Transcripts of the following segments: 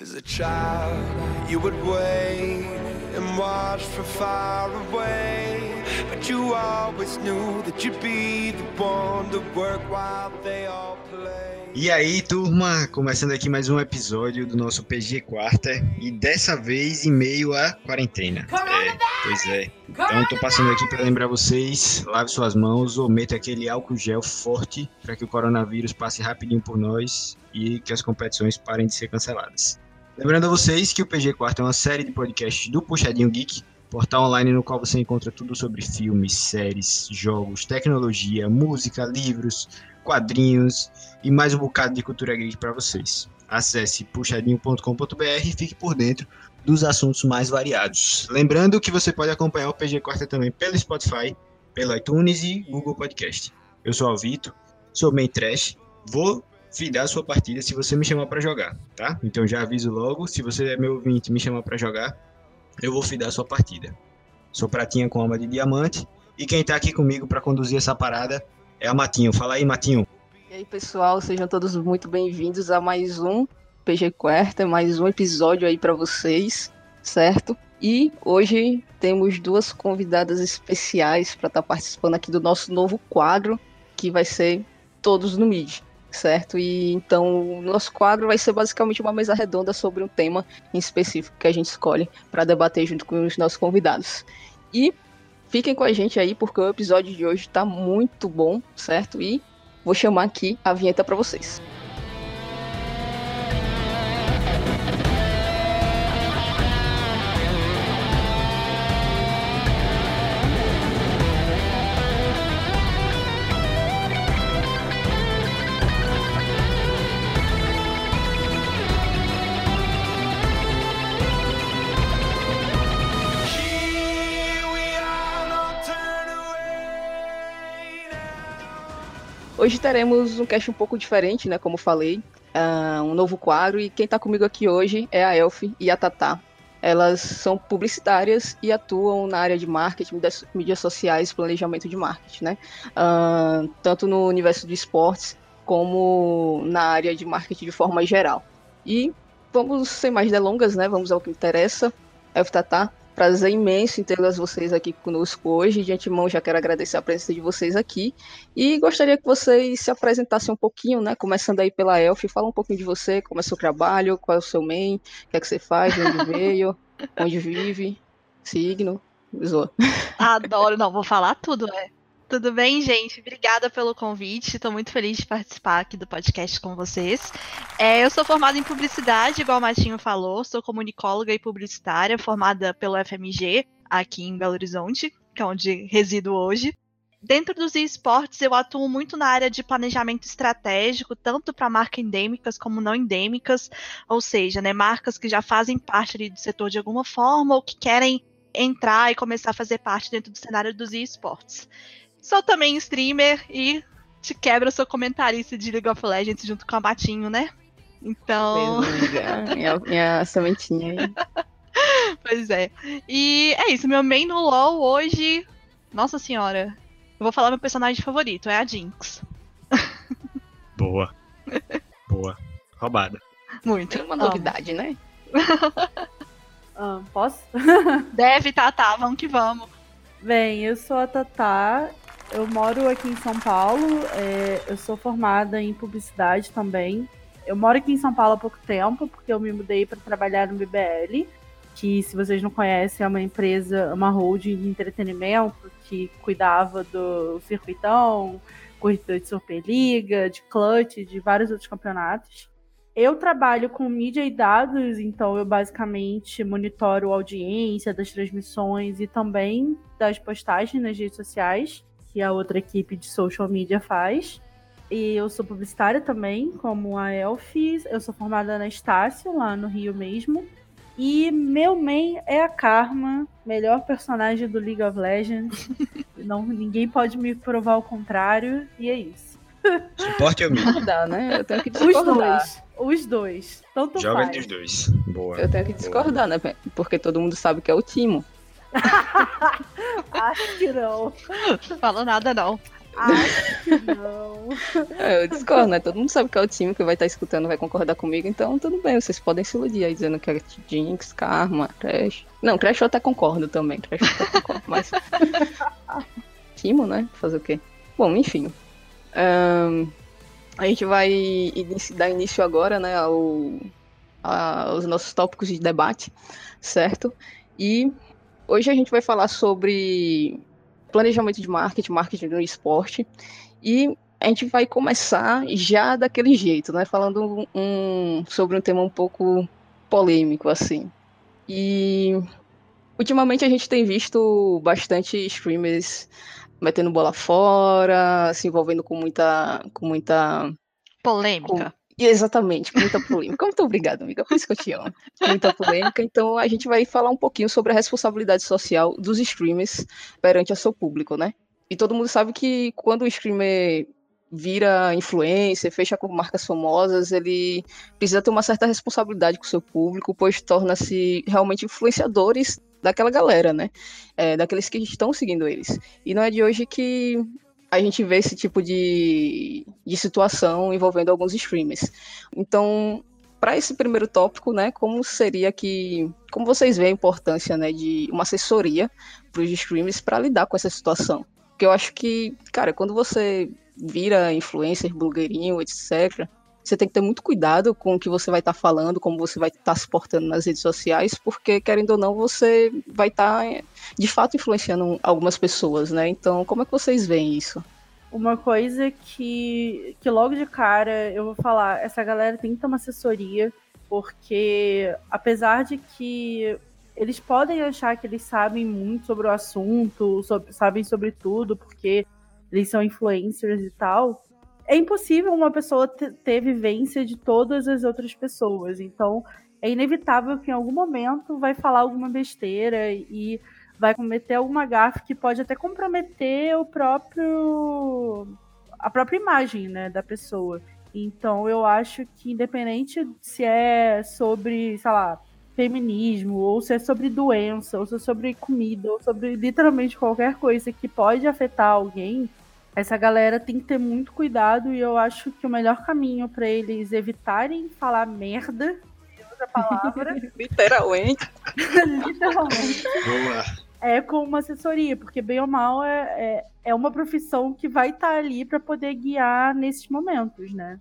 As a child, you would wait and watch from far away. But you always knew that you'd be the one to work while they all play. E aí, turma, começando aqui mais um episódio do nosso PG Quarta e dessa vez em meio à quarentena. É, pois é. Então tô passando aqui para lembrar vocês, lave suas mãos ou meta aquele álcool gel forte para que o coronavírus passe rapidinho por nós e que as competições parem de ser canceladas. Lembrando a vocês que o PG Quarta é uma série de podcasts do Puxadinho Geek, portal online no qual você encontra tudo sobre filmes, séries, jogos, tecnologia, música, livros, quadrinhos e mais um bocado de cultura geek para vocês. Acesse puxadinho.com.br e fique por dentro dos assuntos mais variados. Lembrando que você pode acompanhar o PG Quarta também pelo Spotify, pelo iTunes e Google Podcast. Eu sou o Alvito, sou main trash, vou fidar a sua partida se você me chamar para jogar, tá? Então já aviso logo, se você é meu ouvinte e me chamar para jogar, eu vou fidar a sua partida. Sou pratinha com alma de diamante e quem tá aqui comigo para conduzir essa parada é a Matinho. Fala aí, Matinho. E aí, pessoal, sejam todos muito bem-vindos a mais um PG Quarta, mais um episódio aí para vocês, certo? E hoje temos duas convidadas especiais para estar tá participando aqui do nosso novo quadro, que vai ser Todos no Mid, certo? E então o nosso quadro vai ser basicamente uma mesa redonda sobre um tema em específico que a gente escolhe para debater junto com os nossos convidados. E fiquem com a gente aí porque o episódio de hoje está muito bom, certo? E vou chamar aqui a vinheta para vocês. Hoje teremos um cast um pouco diferente, né? Como falei, uh, um novo quadro. E quem está comigo aqui hoje é a Elf e a Tatá. Elas são publicitárias e atuam na área de marketing, mídias sociais, planejamento de marketing, né? Uh, tanto no universo de esportes como na área de marketing de forma geral. E vamos sem mais delongas, né? Vamos ao que interessa. Elf Tatá, Prazer imenso em tê-las vocês aqui conosco hoje. De antemão, já quero agradecer a presença de vocês aqui. E gostaria que vocês se apresentassem um pouquinho, né? Começando aí pela Elf. Fala um pouquinho de você, como é o seu trabalho, qual é o seu main, o que é que você faz, de onde veio, onde vive, signo. Zoa. Adoro, não, vou falar tudo, né? Tudo bem, gente? Obrigada pelo convite. Estou muito feliz de participar aqui do podcast com vocês. É, eu sou formada em publicidade, igual o Martinho falou. Sou comunicóloga e publicitária, formada pelo FMG, aqui em Belo Horizonte, que é onde resido hoje. Dentro dos esportes, eu atuo muito na área de planejamento estratégico, tanto para marcas endêmicas como não endêmicas, ou seja, né, marcas que já fazem parte ali, do setor de alguma forma ou que querem entrar e começar a fazer parte dentro do cenário dos esportes. Sou também streamer e te quebra seu comentarista de League of Legends junto com a Batinho, né? Então. minha, minha sementinha aí. pois é. E é isso, meu main no LoL hoje. Nossa senhora. Eu vou falar meu personagem favorito, é a Jinx. Boa. Boa. Roubada. Muito. É uma novidade, né? ah, posso? Deve, tá, tá, vamos que vamos. Bem, eu sou a Tatá eu moro aqui em São Paulo, é, eu sou formada em publicidade também. Eu moro aqui em São Paulo há pouco tempo, porque eu me mudei para trabalhar no BBL, que, se vocês não conhecem, é uma empresa, uma holding de entretenimento que cuidava do circuitão, corrida de Superliga, de Clutch, de vários outros campeonatos. Eu trabalho com mídia e dados, então eu basicamente monitoro a audiência das transmissões e também das postagens nas redes sociais que a outra equipe de social media faz. E eu sou publicitária também, como a Elfis. Eu sou formada na Estácio, lá no Rio mesmo. E meu main é a Karma, melhor personagem do League of Legends. Não, ninguém pode me provar o contrário, e é isso. Suporte mim. Dá, né? Eu tenho que discordar. Os dois. Os dois. Tanto Joga faz. entre os dois. Boa. Eu tenho que discordar, Boa. né? Porque todo mundo sabe que é o Timo. Acho que não. Falou nada, não. Acho que não. É, eu discordo, né? Todo mundo sabe que é o time que vai estar escutando, vai concordar comigo, então tudo bem, vocês podem se iludir aí dizendo que é Jinx, Karma, Crash. Não, Crash eu até concordo também, Crash eu até concordo, mas. Timo, né? Fazer o quê? Bom, enfim. Um, a gente vai dar início agora, né, ao, aos nossos tópicos de debate, certo? E hoje a gente vai falar sobre planejamento de marketing, marketing no esporte. E a gente vai começar já daquele jeito, né? Falando um, sobre um tema um pouco polêmico, assim. E ultimamente a gente tem visto bastante streamers metendo bola fora, se envolvendo com muita. com muita. Polêmica. Exatamente, muita polêmica. Muito obrigada, amiga. Por isso que eu te amo. Muita polêmica. Então a gente vai falar um pouquinho sobre a responsabilidade social dos streamers perante o seu público, né? E todo mundo sabe que quando o streamer vira influencer, fecha com marcas famosas, ele precisa ter uma certa responsabilidade com o seu público, pois torna-se realmente influenciadores daquela galera, né? É, daqueles que estão seguindo eles. E não é de hoje que a gente vê esse tipo de, de situação envolvendo alguns streamers. Então, para esse primeiro tópico, né, como seria que, como vocês veem a importância, né, de uma assessoria para os streamers para lidar com essa situação? Porque eu acho que, cara, quando você vira influencer, blogueirinho, etc, você tem que ter muito cuidado com o que você vai estar tá falando, como você vai estar tá se portando nas redes sociais, porque, querendo ou não, você vai estar, tá, de fato, influenciando algumas pessoas, né? Então, como é que vocês veem isso? Uma coisa que, que logo de cara eu vou falar, essa galera tem que ter uma assessoria, porque apesar de que eles podem achar que eles sabem muito sobre o assunto, sobre, sabem sobre tudo, porque eles são influencers e tal, é impossível uma pessoa ter vivência de todas as outras pessoas. Então, é inevitável que em algum momento vai falar alguma besteira e vai cometer alguma gafe que pode até comprometer o próprio a própria imagem, né, da pessoa. Então, eu acho que independente se é sobre, sei lá, feminismo, ou se é sobre doença, ou se é sobre comida, ou sobre literalmente qualquer coisa que pode afetar alguém, essa galera tem que ter muito cuidado e eu acho que o melhor caminho para eles evitarem falar merda, outra palavra, literalmente, literalmente, é com uma assessoria, porque bem ou mal é, é, é uma profissão que vai estar tá ali para poder guiar nesses momentos, né?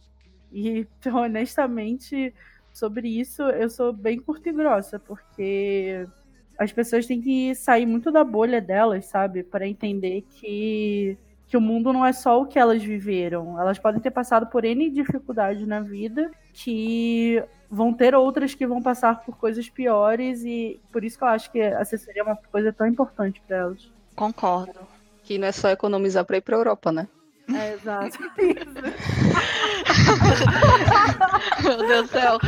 E honestamente sobre isso eu sou bem curta e grossa, porque as pessoas têm que sair muito da bolha delas, sabe, para entender que que o mundo não é só o que elas viveram. Elas podem ter passado por N dificuldades na vida, que vão ter outras que vão passar por coisas piores, e por isso que eu acho que a assessoria é uma coisa tão importante para elas. Concordo. Que não é só economizar para ir para Europa, né? É, exato. Meu Deus do céu.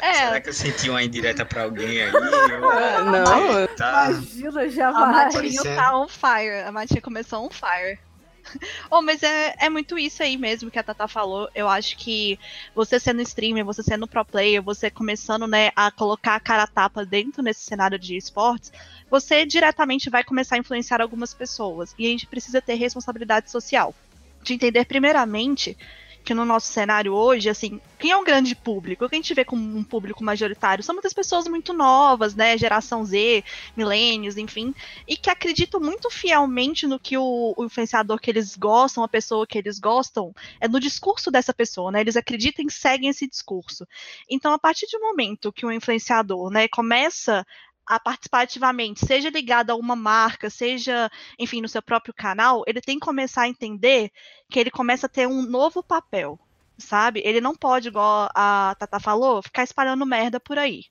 É. Será que eu senti uma indireta pra alguém aí? Eu... Ah, não, tá... imagina, já vai. A Matinho tá on fire. A Matinho começou on fire. Oh, mas é, é muito isso aí mesmo que a Tata falou. Eu acho que você sendo streamer, você sendo pro player, você começando né, a colocar a cara a tapa dentro nesse cenário de esportes, você diretamente vai começar a influenciar algumas pessoas. E a gente precisa ter responsabilidade social. De entender, primeiramente, que no nosso cenário hoje, assim, quem é um grande público? O que a gente vê como um público majoritário são muitas pessoas muito novas, né? Geração Z, milênios, enfim, e que acreditam muito fielmente no que o, o, influenciador que eles gostam, a pessoa que eles gostam, é no discurso dessa pessoa, né? Eles acreditam e seguem esse discurso. Então, a partir do momento que o influenciador, né, começa a participar ativamente, seja ligado a uma marca, seja, enfim, no seu próprio canal, ele tem que começar a entender que ele começa a ter um novo papel, sabe? Ele não pode, igual a Tata falou, ficar espalhando merda por aí.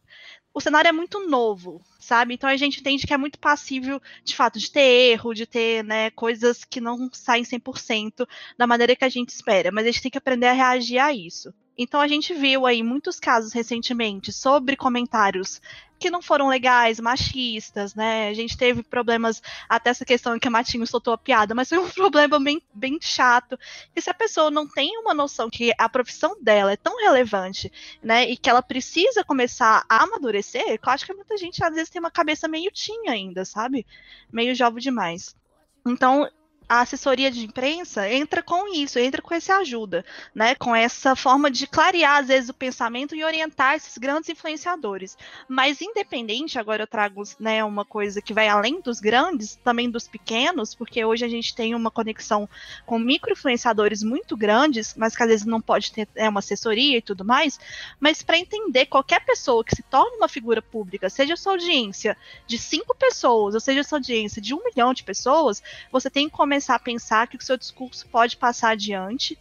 O cenário é muito novo, sabe? Então a gente entende que é muito passível, de fato, de ter erro, de ter, né, coisas que não saem 100% da maneira que a gente espera, mas a gente tem que aprender a reagir a isso. Então a gente viu aí muitos casos recentemente sobre comentários que não foram legais, machistas, né? A gente teve problemas, até essa questão que a Matinho soltou a piada, mas foi um problema bem, bem chato. E se a pessoa não tem uma noção que a profissão dela é tão relevante, né? E que ela precisa começar a amadurecer, eu acho que muita gente às vezes tem uma cabeça meio tinha ainda, sabe? Meio jovem demais. Então, a assessoria de imprensa entra com isso, entra com essa ajuda, né? Com essa forma de clarear, às vezes, o pensamento e orientar esses grandes influenciadores. Mas, independente, agora eu trago né, uma coisa que vai além dos grandes, também dos pequenos, porque hoje a gente tem uma conexão com micro-influenciadores muito grandes, mas que às vezes não pode ter é, uma assessoria e tudo mais. Mas para entender qualquer pessoa que se torne uma figura pública, seja sua audiência de cinco pessoas, ou seja sua audiência de um milhão de pessoas, você tem que começar começar a pensar que o seu discurso pode passar adiante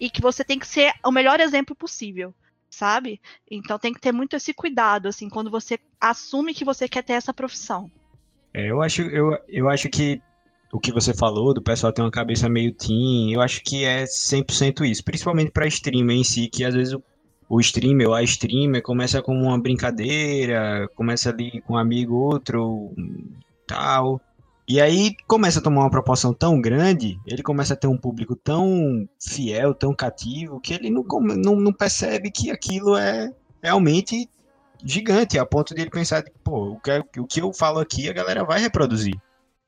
e que você tem que ser o melhor exemplo possível, sabe? Então tem que ter muito esse cuidado, assim, quando você assume que você quer ter essa profissão. É, eu acho, eu, eu acho que o que você falou, do pessoal ter uma cabeça meio teen, eu acho que é 100% isso, principalmente para streamer em si, que às vezes o, o streamer ou a streamer começa como uma brincadeira, começa ali com um amigo outro, tal, e aí começa a tomar uma proporção tão grande, ele começa a ter um público tão fiel, tão cativo, que ele não, não, não percebe que aquilo é realmente gigante, a ponto de ele pensar, pô, o que, o que eu falo aqui a galera vai reproduzir.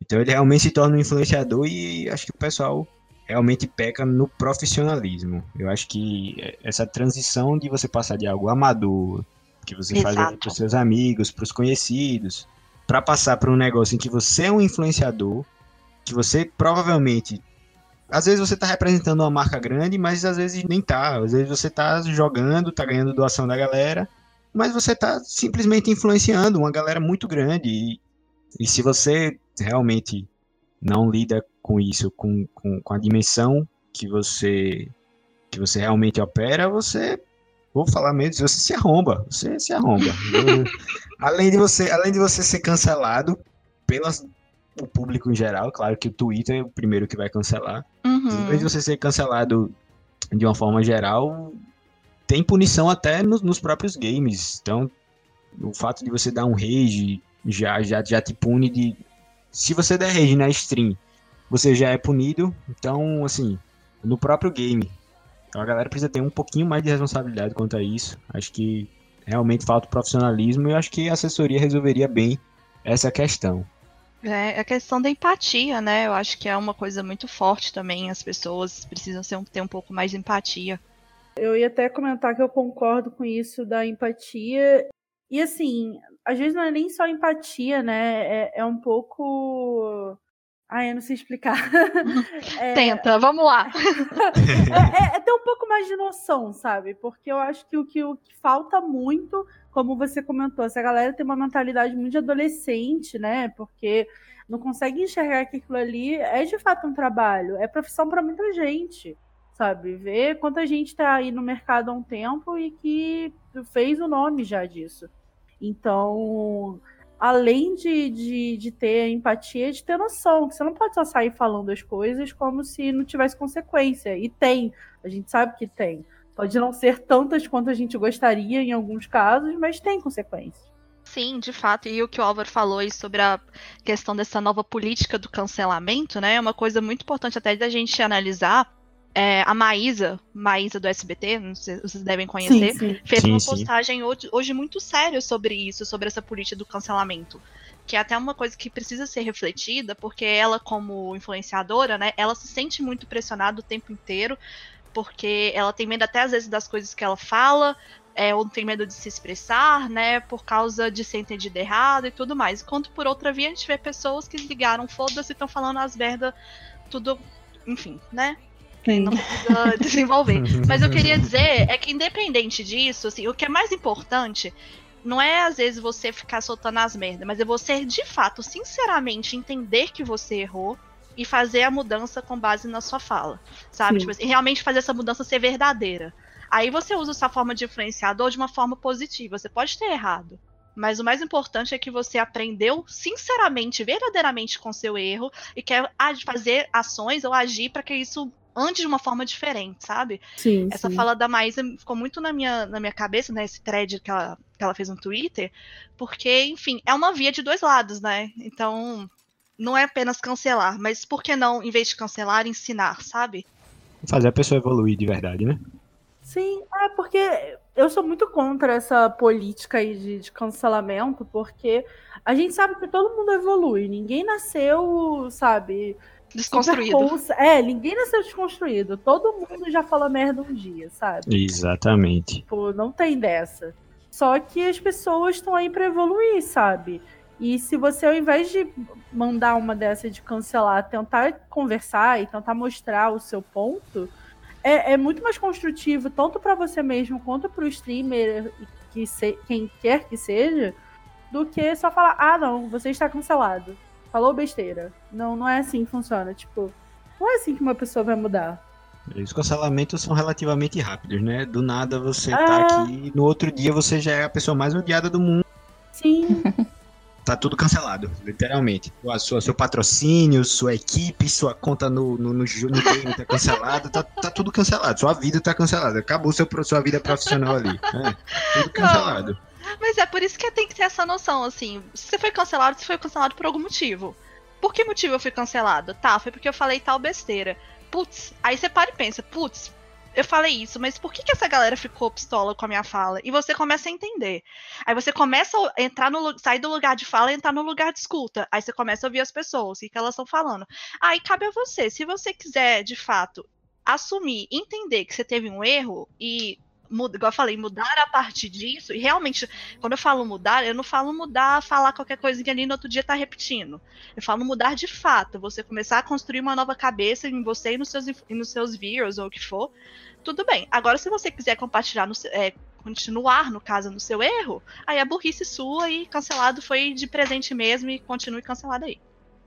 Então ele realmente se torna um influenciador e acho que o pessoal realmente peca no profissionalismo. Eu acho que essa transição de você passar de algo amador, que você Exato. faz para os seus amigos, para os conhecidos, para passar para um negócio em que você é um influenciador, que você provavelmente às vezes você está representando uma marca grande, mas às vezes nem tá. Às vezes você está jogando, está ganhando doação da galera, mas você está simplesmente influenciando uma galera muito grande. E, e, se você realmente não lida com isso, com, com, com a dimensão que você que você realmente opera, você vou falar mesmo, você se arromba, você se arromba. além de você, além de você ser cancelado pelas o público em geral, claro que o Twitter é o primeiro que vai cancelar. Uhum. Além de você ser cancelado de uma forma geral, tem punição até nos, nos próprios games. Então, o fato de você dar um rage já, já, já te pune de. Se você der rage na stream, você já é punido. Então, assim, no próprio game, então a galera precisa ter um pouquinho mais de responsabilidade quanto a isso. Acho que realmente falta profissionalismo e acho que a assessoria resolveria bem essa questão. É a questão da empatia, né? Eu acho que é uma coisa muito forte também. As pessoas precisam ser, ter um pouco mais de empatia. Eu ia até comentar que eu concordo com isso da empatia. E assim, às vezes não é nem só empatia, né? É, é um pouco Ai, eu não sei explicar. é... Tenta, vamos lá. é, é, é, ter um pouco mais de noção, sabe? Porque eu acho que o que, o que falta muito, como você comentou, essa galera tem uma mentalidade muito de adolescente, né? Porque não consegue enxergar que aquilo ali é de fato um trabalho, é profissão para muita gente, sabe? Ver quanta gente está aí no mercado há um tempo e que fez o nome já disso. Então além de, de, de ter empatia, de ter noção, que você não pode só sair falando as coisas como se não tivesse consequência. E tem, a gente sabe que tem. Pode não ser tantas quanto a gente gostaria em alguns casos, mas tem consequências. Sim, de fato. E o que o Álvaro falou aí sobre a questão dessa nova política do cancelamento, né? É uma coisa muito importante até da gente analisar, é, a Maísa, Maísa do SBT, não sei, vocês devem conhecer, sim, sim. fez sim, uma postagem hoje, hoje, muito séria sobre isso, sobre essa política do cancelamento. Que é até uma coisa que precisa ser refletida, porque ela, como influenciadora, né, ela se sente muito pressionada o tempo inteiro, porque ela tem medo até às vezes das coisas que ela fala, é, ou tem medo de se expressar, né, por causa de ser entendida errado e tudo mais. Enquanto por outra via a gente vê pessoas que ligaram, foda-se, estão falando as merda, tudo, enfim, né? Sim. não precisa desenvolver. Mas eu queria dizer é que independente disso, assim, o que é mais importante não é às vezes você ficar soltando as merdas, mas é você de fato, sinceramente, entender que você errou e fazer a mudança com base na sua fala, sabe? Tipo assim, realmente fazer essa mudança ser verdadeira. Aí você usa essa forma de influenciador de uma forma positiva. Você pode ter errado, mas o mais importante é que você aprendeu sinceramente, verdadeiramente com seu erro e quer fazer ações ou agir para que isso ande de uma forma diferente, sabe? Sim, Essa sim. fala da Maísa ficou muito na minha, na minha cabeça, né? Esse thread que ela, que ela fez no Twitter, porque, enfim, é uma via de dois lados, né? Então, não é apenas cancelar, mas por que não, em vez de cancelar, ensinar, sabe? Fazer a pessoa evoluir de verdade, né? Sim, é porque eu sou muito contra essa política aí de, de, cancelamento, porque a gente sabe que todo mundo evolui, ninguém nasceu, sabe, Desconstruído. É, ninguém nasceu desconstruído. Todo mundo já fala merda um dia, sabe? Exatamente. Tipo, não tem dessa. Só que as pessoas estão aí pra evoluir, sabe? E se você, ao invés de mandar uma dessa de cancelar, tentar conversar e tentar mostrar o seu ponto, é, é muito mais construtivo, tanto para você mesmo quanto para o streamer, que se, quem quer que seja, do que só falar: ah, não, você está cancelado. Falou besteira. Não, não é assim que funciona. Tipo, não é assim que uma pessoa vai mudar. Os cancelamentos são relativamente rápidos, né? Do nada você tá ah. tá aqui, no outro dia você já é a pessoa mais odiada do mundo. Sim. tá tudo cancelado, literalmente. A sua, seu patrocínio, sua equipe, sua conta no, no, no, no game tá cancelado, tá, tá tudo cancelado. Sua vida tá cancelada. Acabou seu, sua vida profissional ali. É, tudo cancelado. Mas é por isso que tem que ter essa noção, assim. Se você foi cancelado, você foi cancelado por algum motivo. Por que motivo eu fui cancelado? Tá, foi porque eu falei tal besteira. Putz, aí você para e pensa, putz, eu falei isso, mas por que, que essa galera ficou pistola com a minha fala? E você começa a entender. Aí você começa a entrar no sair do lugar de fala e entrar no lugar de escuta. Aí você começa a ouvir as pessoas, o que, que elas estão falando. Aí cabe a você, se você quiser, de fato, assumir, entender que você teve um erro e igual eu falei, mudar a partir disso, e realmente, quando eu falo mudar, eu não falo mudar, falar qualquer coisa que ali no outro dia tá repetindo. Eu falo mudar de fato, você começar a construir uma nova cabeça em você e nos seus, e nos seus views ou o que for. Tudo bem. Agora, se você quiser compartilhar, no, é, continuar, no caso, no seu erro, aí a burrice sua e cancelado foi de presente mesmo e continue cancelado aí.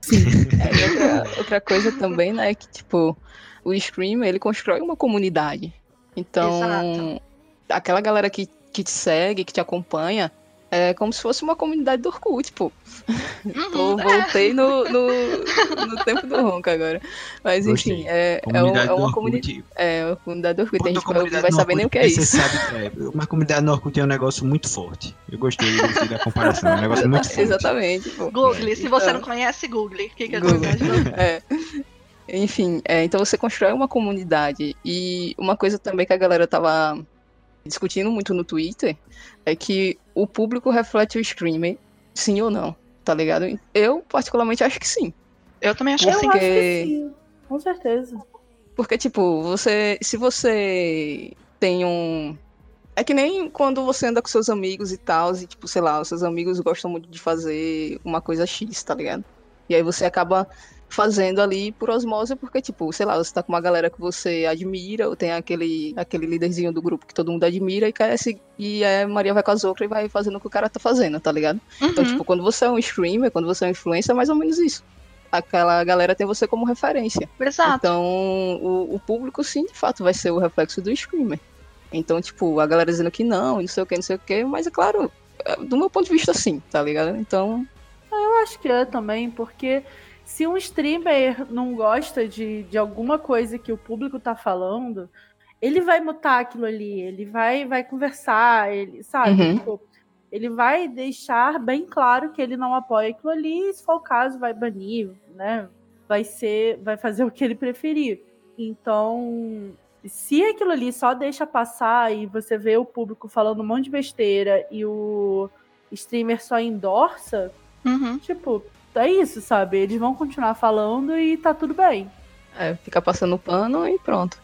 Sim. É, outra, outra coisa também, né, que tipo, o Scream, ele constrói uma comunidade. Então, Exato aquela galera que, que te segue, que te acompanha, é como se fosse uma comunidade do Orkut, pô. Uhum, Tô, voltei no, no, no, tempo do Ronca agora. Mas enfim, é, é, um, é, uma comunidade. É uma comunidade do Orkut. a gente não vai saber nem o que é isso. Você sabe, é, uma comunidade no Orkut é um negócio muito forte. Eu gostei, gostei da comparação. É um negócio muito forte. Exatamente. Pô. Google, se então, você não conhece, Google. O que, que é Google? é. Enfim, é, então você constrói uma comunidade. E uma coisa também que a galera tava discutindo muito no Twitter é que o público reflete o streamer, sim ou não, tá ligado? Eu, particularmente, acho que sim. Eu também acho, que, que sim. Com certeza. Porque, tipo, você. Se você tem um. É que nem quando você anda com seus amigos e tal, e, tipo, sei lá, os seus amigos gostam muito de fazer uma coisa X, tá ligado? E aí você acaba fazendo ali por osmose, porque, tipo, sei lá, você tá com uma galera que você admira, ou tem aquele, aquele líderzinho do grupo que todo mundo admira, e, quer, e é Maria vai com as outras e vai fazendo o que o cara tá fazendo, tá ligado? Então, uhum. Então, tipo, quando você é um streamer, quando você é um influencer, é mais ou menos isso. Aquela galera tem você como referência. Exato. Então, o, o público, sim, de fato, vai ser o reflexo do streamer. Então, tipo, a galera dizendo que não, não sei o que, não sei o que, mas é claro, é, do meu ponto de vista, sim, tá ligado? Então. Eu acho que é também, porque se um streamer não gosta de, de alguma coisa que o público tá falando, ele vai mutar aquilo ali, ele vai, vai conversar, ele, sabe? Uhum. Tipo, ele vai deixar bem claro que ele não apoia aquilo ali, e se for o caso, vai banir, né? Vai ser, vai fazer o que ele preferir. Então, se aquilo ali só deixa passar e você vê o público falando um monte de besteira e o streamer só endorça, uhum. tipo, é isso, sabe? Eles vão continuar falando e tá tudo bem. É, fica passando pano e pronto.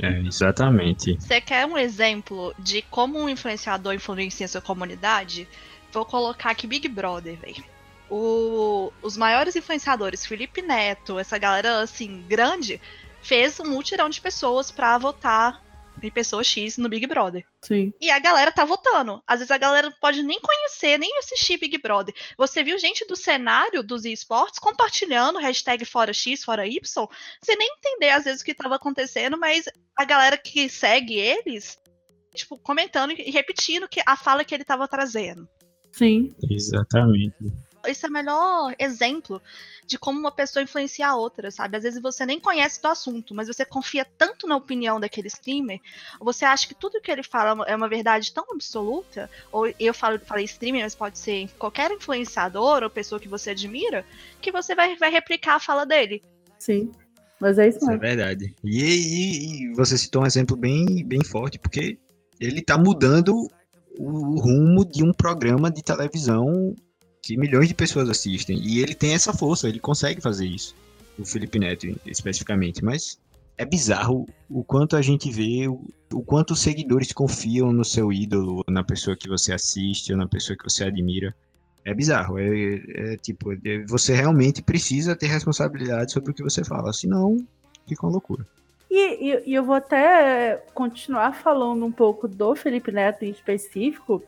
É, exatamente. Você quer um exemplo de como um influenciador influencia sua comunidade? Vou colocar aqui Big Brother, velho. Os maiores influenciadores, Felipe Neto, essa galera assim, grande, fez um mutirão de pessoas para votar em pessoa X no Big Brother. Sim. E a galera tá votando. Às vezes a galera não pode nem conhecer, nem assistir Big Brother. Você viu gente do cenário dos esportes compartilhando hashtag fora X, fora Y, sem nem entender às vezes o que tava acontecendo, mas a galera que segue eles, tipo, comentando e repetindo que a fala que ele tava trazendo. Sim. Exatamente esse é o melhor exemplo de como uma pessoa influencia a outra, sabe? Às vezes você nem conhece do assunto, mas você confia tanto na opinião daquele streamer, ou você acha que tudo que ele fala é uma verdade tão absoluta, ou eu falo, falei streamer, mas pode ser qualquer influenciador ou pessoa que você admira, que você vai, vai replicar a fala dele. Sim. Mas é isso mesmo. Isso é verdade. E, e, e, você citou um exemplo bem, bem forte, porque ele tá mudando o rumo de um programa de televisão que milhões de pessoas assistem. E ele tem essa força, ele consegue fazer isso. o Felipe Neto especificamente, mas é bizarro o quanto a gente vê, o, o quanto os seguidores confiam no seu ídolo, na pessoa que você assiste, ou na pessoa que você admira. É bizarro, é, é tipo, é, você realmente precisa ter responsabilidade sobre o que você fala, senão fica uma loucura. E, e, e, eu vou até continuar falando um pouco do Felipe Neto em específico,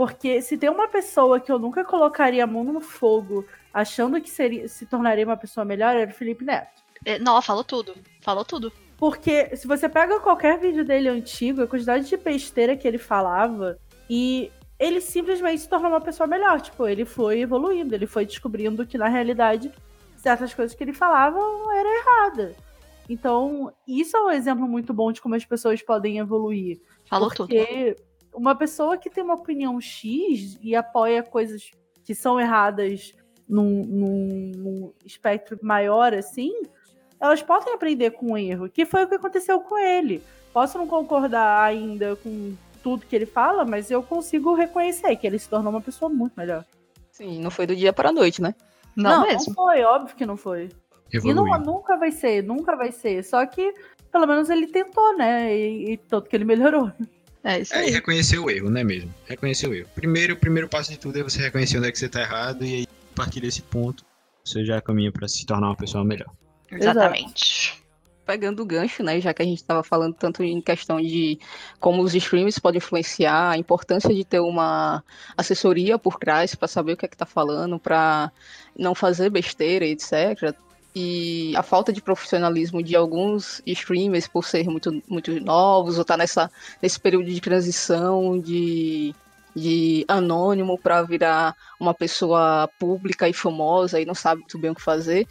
porque se tem uma pessoa que eu nunca colocaria a mão no fogo achando que seria, se tornaria uma pessoa melhor, era o Felipe Neto. É, não, falou tudo. Falou tudo. Porque se você pega qualquer vídeo dele antigo, a quantidade de besteira que ele falava, e ele simplesmente se tornou uma pessoa melhor. Tipo, ele foi evoluindo, ele foi descobrindo que na realidade certas coisas que ele falava eram erradas. Então, isso é um exemplo muito bom de como as pessoas podem evoluir. Falou porque tudo. Uma pessoa que tem uma opinião X e apoia coisas que são erradas num, num, num espectro maior assim, elas podem aprender com o erro, que foi o que aconteceu com ele. Posso não concordar ainda com tudo que ele fala, mas eu consigo reconhecer que ele se tornou uma pessoa muito melhor. Sim, não foi do dia para a noite, né? Não, não mesmo. Não foi, óbvio que não foi. E não, nunca vai ser, nunca vai ser. Só que, pelo menos, ele tentou, né? E, e tanto que ele melhorou. É, isso é, aí. e reconhecer o erro, né mesmo? Reconhecer o erro. Primeiro, o primeiro passo de tudo é você reconhecer onde é que você tá errado e aí, a partir desse ponto, você já caminha para se tornar uma pessoa melhor. Exatamente. Exato. Pegando o gancho, né, já que a gente estava falando tanto em questão de como os streams podem influenciar, a importância de ter uma assessoria por trás para saber o que é que tá falando, para não fazer besteira, etc. E a falta de profissionalismo de alguns streamers por ser muito, muito novos, ou estar tá nessa, nesse período de transição, de de anônimo para virar uma pessoa pública e famosa e não sabe muito bem o que fazer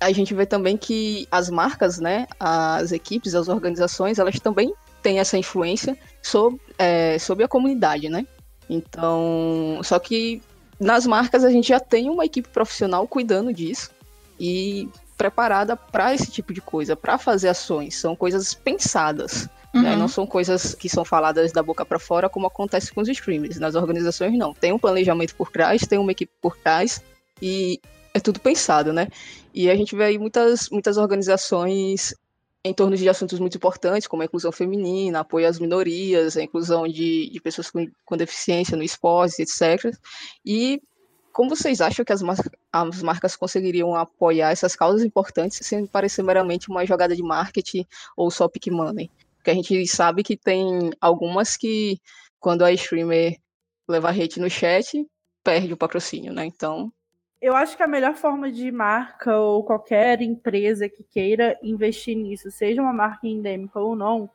a gente vê também que as marcas, né, as equipes, as organizações, elas também têm essa influência sobre, é, sobre a comunidade, né? Então, só que nas marcas a gente já tem uma equipe profissional cuidando disso e preparada para esse tipo de coisa, para fazer ações. São coisas pensadas. Né? Uhum. Né? Não são coisas que são faladas da boca para fora, como acontece com os streamers. Nas organizações, não. Tem um planejamento por trás, tem uma equipe por trás e é tudo pensado, né? E a gente vê aí muitas, muitas organizações em torno de assuntos muito importantes, como a inclusão feminina, apoio às minorias, a inclusão de, de pessoas com, com deficiência no esporte, etc. E como vocês acham que as, mar as marcas conseguiriam apoiar essas causas importantes sem parecer meramente uma jogada de marketing ou só pick money? Porque a gente sabe que tem algumas que, quando a streamer leva hate no chat, perde o patrocínio, né? Então, eu acho que a melhor forma de marca ou qualquer empresa que queira investir nisso, seja uma marca endêmica ou não,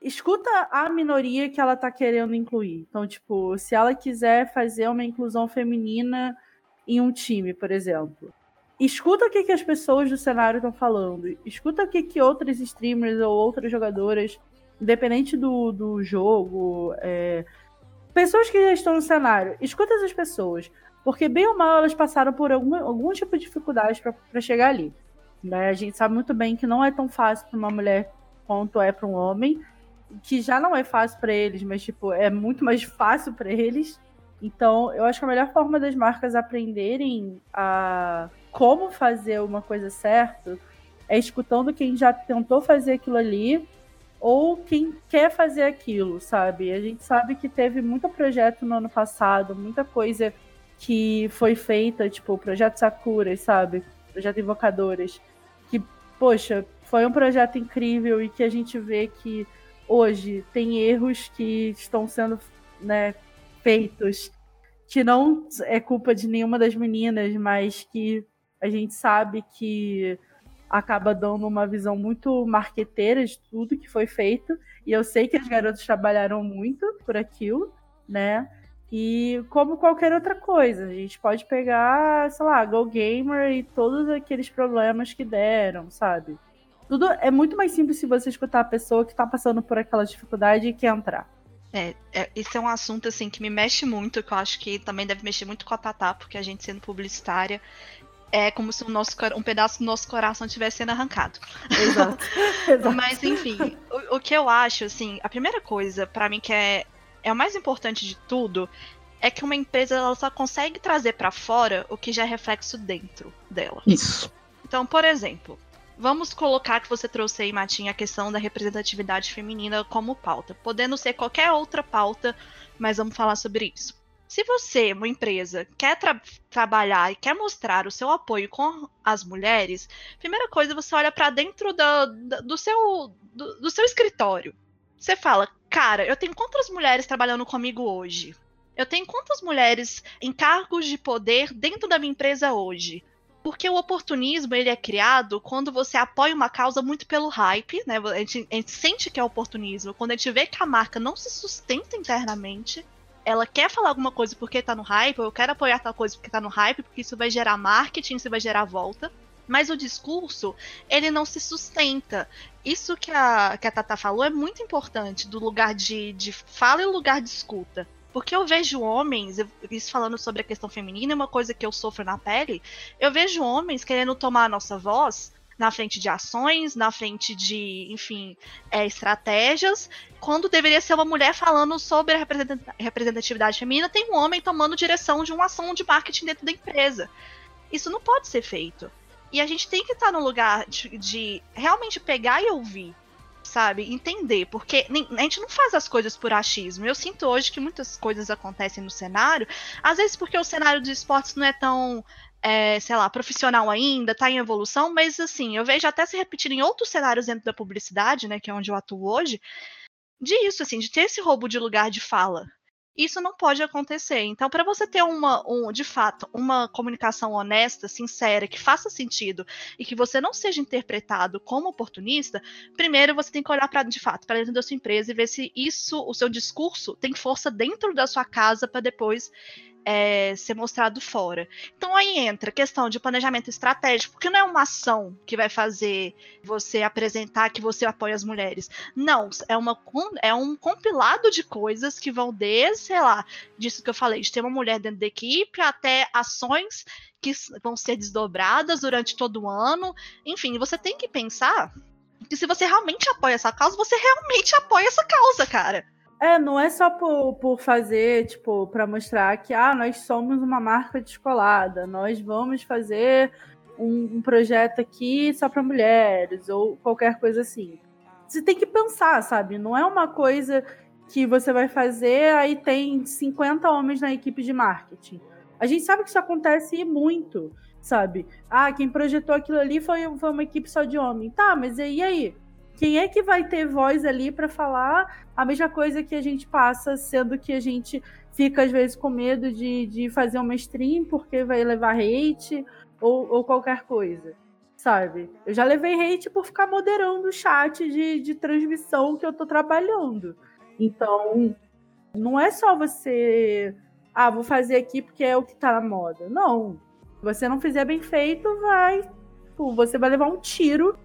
escuta a minoria que ela tá querendo incluir. Então, tipo, se ela quiser fazer uma inclusão feminina em um time, por exemplo, escuta o que, que as pessoas do cenário estão falando, escuta o que, que outras streamers ou outras jogadoras, independente do, do jogo, é, pessoas que já estão no cenário, escuta essas pessoas. Porque, bem ou mal, elas passaram por algum, algum tipo de dificuldade para chegar ali. Né? A gente sabe muito bem que não é tão fácil para uma mulher quanto é para um homem, que já não é fácil para eles, mas tipo, é muito mais fácil para eles. Então, eu acho que a melhor forma das marcas aprenderem a como fazer uma coisa certa é escutando quem já tentou fazer aquilo ali ou quem quer fazer aquilo, sabe? A gente sabe que teve muito projeto no ano passado, muita coisa que foi feita, tipo, o projeto Sakura, sabe? Projeto Invocadoras. Que, poxa, foi um projeto incrível e que a gente vê que hoje tem erros que estão sendo né, feitos que não é culpa de nenhuma das meninas, mas que a gente sabe que acaba dando uma visão muito marqueteira de tudo que foi feito. E eu sei que as garotas trabalharam muito por aquilo, né? E como qualquer outra coisa, a gente pode pegar, sei lá, Go Gamer e todos aqueles problemas que deram, sabe? Tudo é muito mais simples se você escutar a pessoa que tá passando por aquela dificuldade e quer entrar. É, é, esse é um assunto assim que me mexe muito, que eu acho que também deve mexer muito com a Tatá, porque a gente sendo publicitária é como se o nosso, um pedaço do nosso coração estivesse sendo arrancado. Exato. Exato. Mas enfim, o, o, que eu acho, assim, a primeira coisa para mim que é é o mais importante de tudo é que uma empresa ela só consegue trazer para fora o que já é reflexo dentro dela. Isso. Então, por exemplo, vamos colocar que você trouxe aí, Matinha, a questão da representatividade feminina como pauta, podendo ser qualquer outra pauta, mas vamos falar sobre isso. Se você, uma empresa, quer tra trabalhar e quer mostrar o seu apoio com as mulheres, primeira coisa, você olha para dentro do, do, seu, do, do seu escritório. Você fala, cara, eu tenho quantas mulheres trabalhando comigo hoje? Eu tenho quantas mulheres em cargos de poder dentro da minha empresa hoje? Porque o oportunismo ele é criado quando você apoia uma causa muito pelo hype, né? A gente, a gente sente que é oportunismo quando a gente vê que a marca não se sustenta internamente. Ela quer falar alguma coisa porque tá no hype, ou eu quero apoiar tal coisa porque tá no hype, porque isso vai gerar marketing, isso vai gerar volta. Mas o discurso, ele não se sustenta. Isso que a, que a Tata falou é muito importante, do lugar de, de fala e lugar de escuta. Porque eu vejo homens, isso falando sobre a questão feminina, é uma coisa que eu sofro na pele. Eu vejo homens querendo tomar a nossa voz na frente de ações, na frente de, enfim, é, estratégias, quando deveria ser uma mulher falando sobre a representatividade feminina, tem um homem tomando direção de uma ação de marketing dentro da empresa. Isso não pode ser feito. E a gente tem que estar no lugar de, de realmente pegar e ouvir sabe? Entender, porque a gente não faz as coisas por achismo. Eu sinto hoje que muitas coisas acontecem no cenário, às vezes porque o cenário de esportes não é tão é, sei lá, profissional ainda, tá em evolução, mas assim, eu vejo até se repetir em outros cenários dentro da publicidade, né, que é onde eu atuo hoje, disso, assim, de ter esse roubo de lugar de fala, isso não pode acontecer. Então, para você ter uma, um, de fato, uma comunicação honesta, sincera, que faça sentido e que você não seja interpretado como oportunista, primeiro você tem que olhar para, de fato, para dentro da sua empresa e ver se isso, o seu discurso, tem força dentro da sua casa para depois é, ser mostrado fora. Então aí entra a questão de planejamento estratégico, porque não é uma ação que vai fazer você apresentar que você apoia as mulheres. Não, é, uma, é um compilado de coisas que vão desde, sei lá, disso que eu falei, de ter uma mulher dentro da equipe, até ações que vão ser desdobradas durante todo o ano. Enfim, você tem que pensar que se você realmente apoia essa causa, você realmente apoia essa causa, cara. É, não é só por, por fazer, tipo, para mostrar que ah, nós somos uma marca descolada, nós vamos fazer um, um projeto aqui só para mulheres, ou qualquer coisa assim. Você tem que pensar, sabe? Não é uma coisa que você vai fazer, aí tem 50 homens na equipe de marketing. A gente sabe que isso acontece muito, sabe? Ah, quem projetou aquilo ali foi, foi uma equipe só de homem. Tá, mas e aí? Quem é que vai ter voz ali para falar a mesma coisa que a gente passa, sendo que a gente fica às vezes com medo de, de fazer uma stream porque vai levar hate ou, ou qualquer coisa, sabe? Eu já levei hate por ficar moderando o chat de, de transmissão que eu tô trabalhando. Então, não é só você. Ah, vou fazer aqui porque é o que tá na moda. Não. Se você não fizer bem feito, vai. Você vai levar um tiro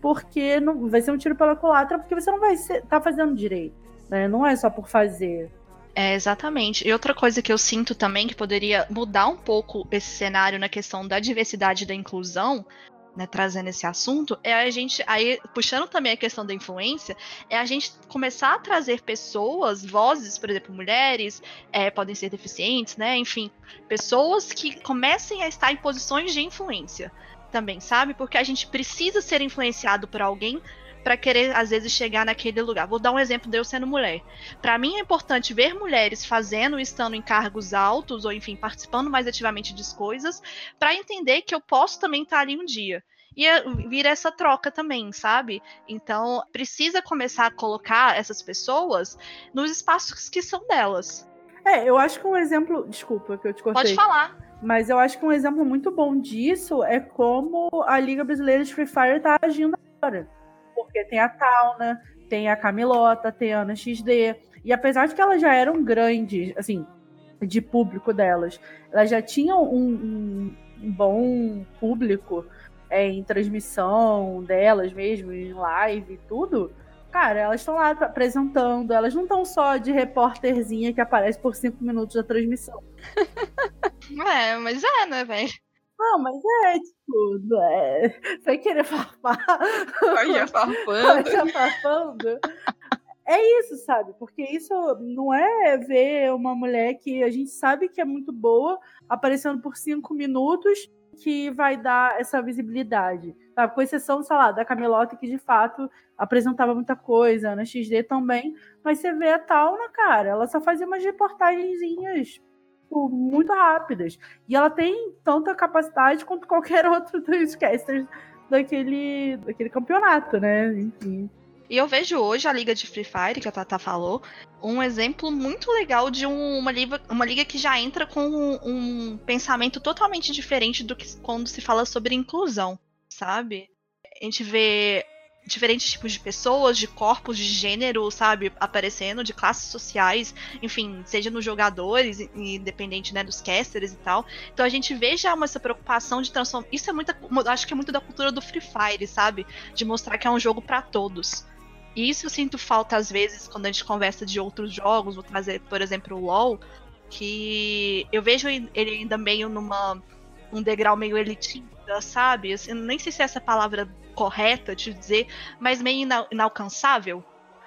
porque não vai ser um tiro pela culatra, porque você não vai estar tá fazendo direito, né? Não é só por fazer. É, exatamente. E outra coisa que eu sinto também que poderia mudar um pouco esse cenário na questão da diversidade e da inclusão, né, trazendo esse assunto, é a gente, aí puxando também a questão da influência, é a gente começar a trazer pessoas, vozes, por exemplo, mulheres, é, podem ser deficientes, né, enfim, pessoas que comecem a estar em posições de influência também, sabe? Porque a gente precisa ser influenciado por alguém para querer às vezes chegar naquele lugar. Vou dar um exemplo de eu sendo mulher. Para mim é importante ver mulheres fazendo, estando em cargos altos ou enfim participando mais ativamente de coisas, para entender que eu posso também estar ali um dia. E é, vir essa troca também, sabe? Então, precisa começar a colocar essas pessoas nos espaços que são delas. É, eu acho que um exemplo. Desculpa que eu te cortei. Pode falar. Mas eu acho que um exemplo muito bom disso é como a Liga Brasileira de Free Fire tá agindo agora. Porque tem a Tauna, tem a Camilota, tem a Ana XD. E apesar de que elas já eram grandes, assim, de público delas, elas já tinham um, um, bom público é, em transmissão delas mesmo, em live e tudo Cara, elas estão lá apresentando, elas não estão só de repórterzinha que aparece por cinco minutos da transmissão. é, mas é, né, velho? Não, mas é, tipo, é, sem querer farpar. Vai farpando. Vai farpando. É isso, sabe? Porque isso não é ver uma mulher que a gente sabe que é muito boa aparecendo por cinco minutos que vai dar essa visibilidade. Tá? Com exceção, sei lá, da Camelota, que de fato apresentava muita coisa, na XD também. Mas você vê a Tauna, cara, ela só fazia umas reportagenzinhas muito rápidas. E ela tem tanta capacidade quanto qualquer outro dos casters daquele, daquele campeonato, né? Enfim. E eu vejo hoje a liga de Free Fire, que a Tata falou, um exemplo muito legal de um, uma, liga, uma liga que já entra com um, um, pensamento totalmente diferente do que quando se fala sobre inclusão, sabe? A gente vê diferentes tipos de pessoas, de corpos, de gênero, sabe, aparecendo, de classes sociais, enfim, seja nos jogadores, independente, né, dos casters e tal. Então a gente vê já essa preocupação de transformar. Isso é muita. Acho que é muito da cultura do Free Fire, sabe? De mostrar que é um jogo para todos. E isso eu sinto falta às vezes quando a gente conversa de outros jogos, vou trazer, por exemplo, o LoL, que eu vejo ele ainda meio numa um degrau meio elitista, sabe? Assim, nem sei se é essa palavra correta de dizer, mas meio ina inalcançável.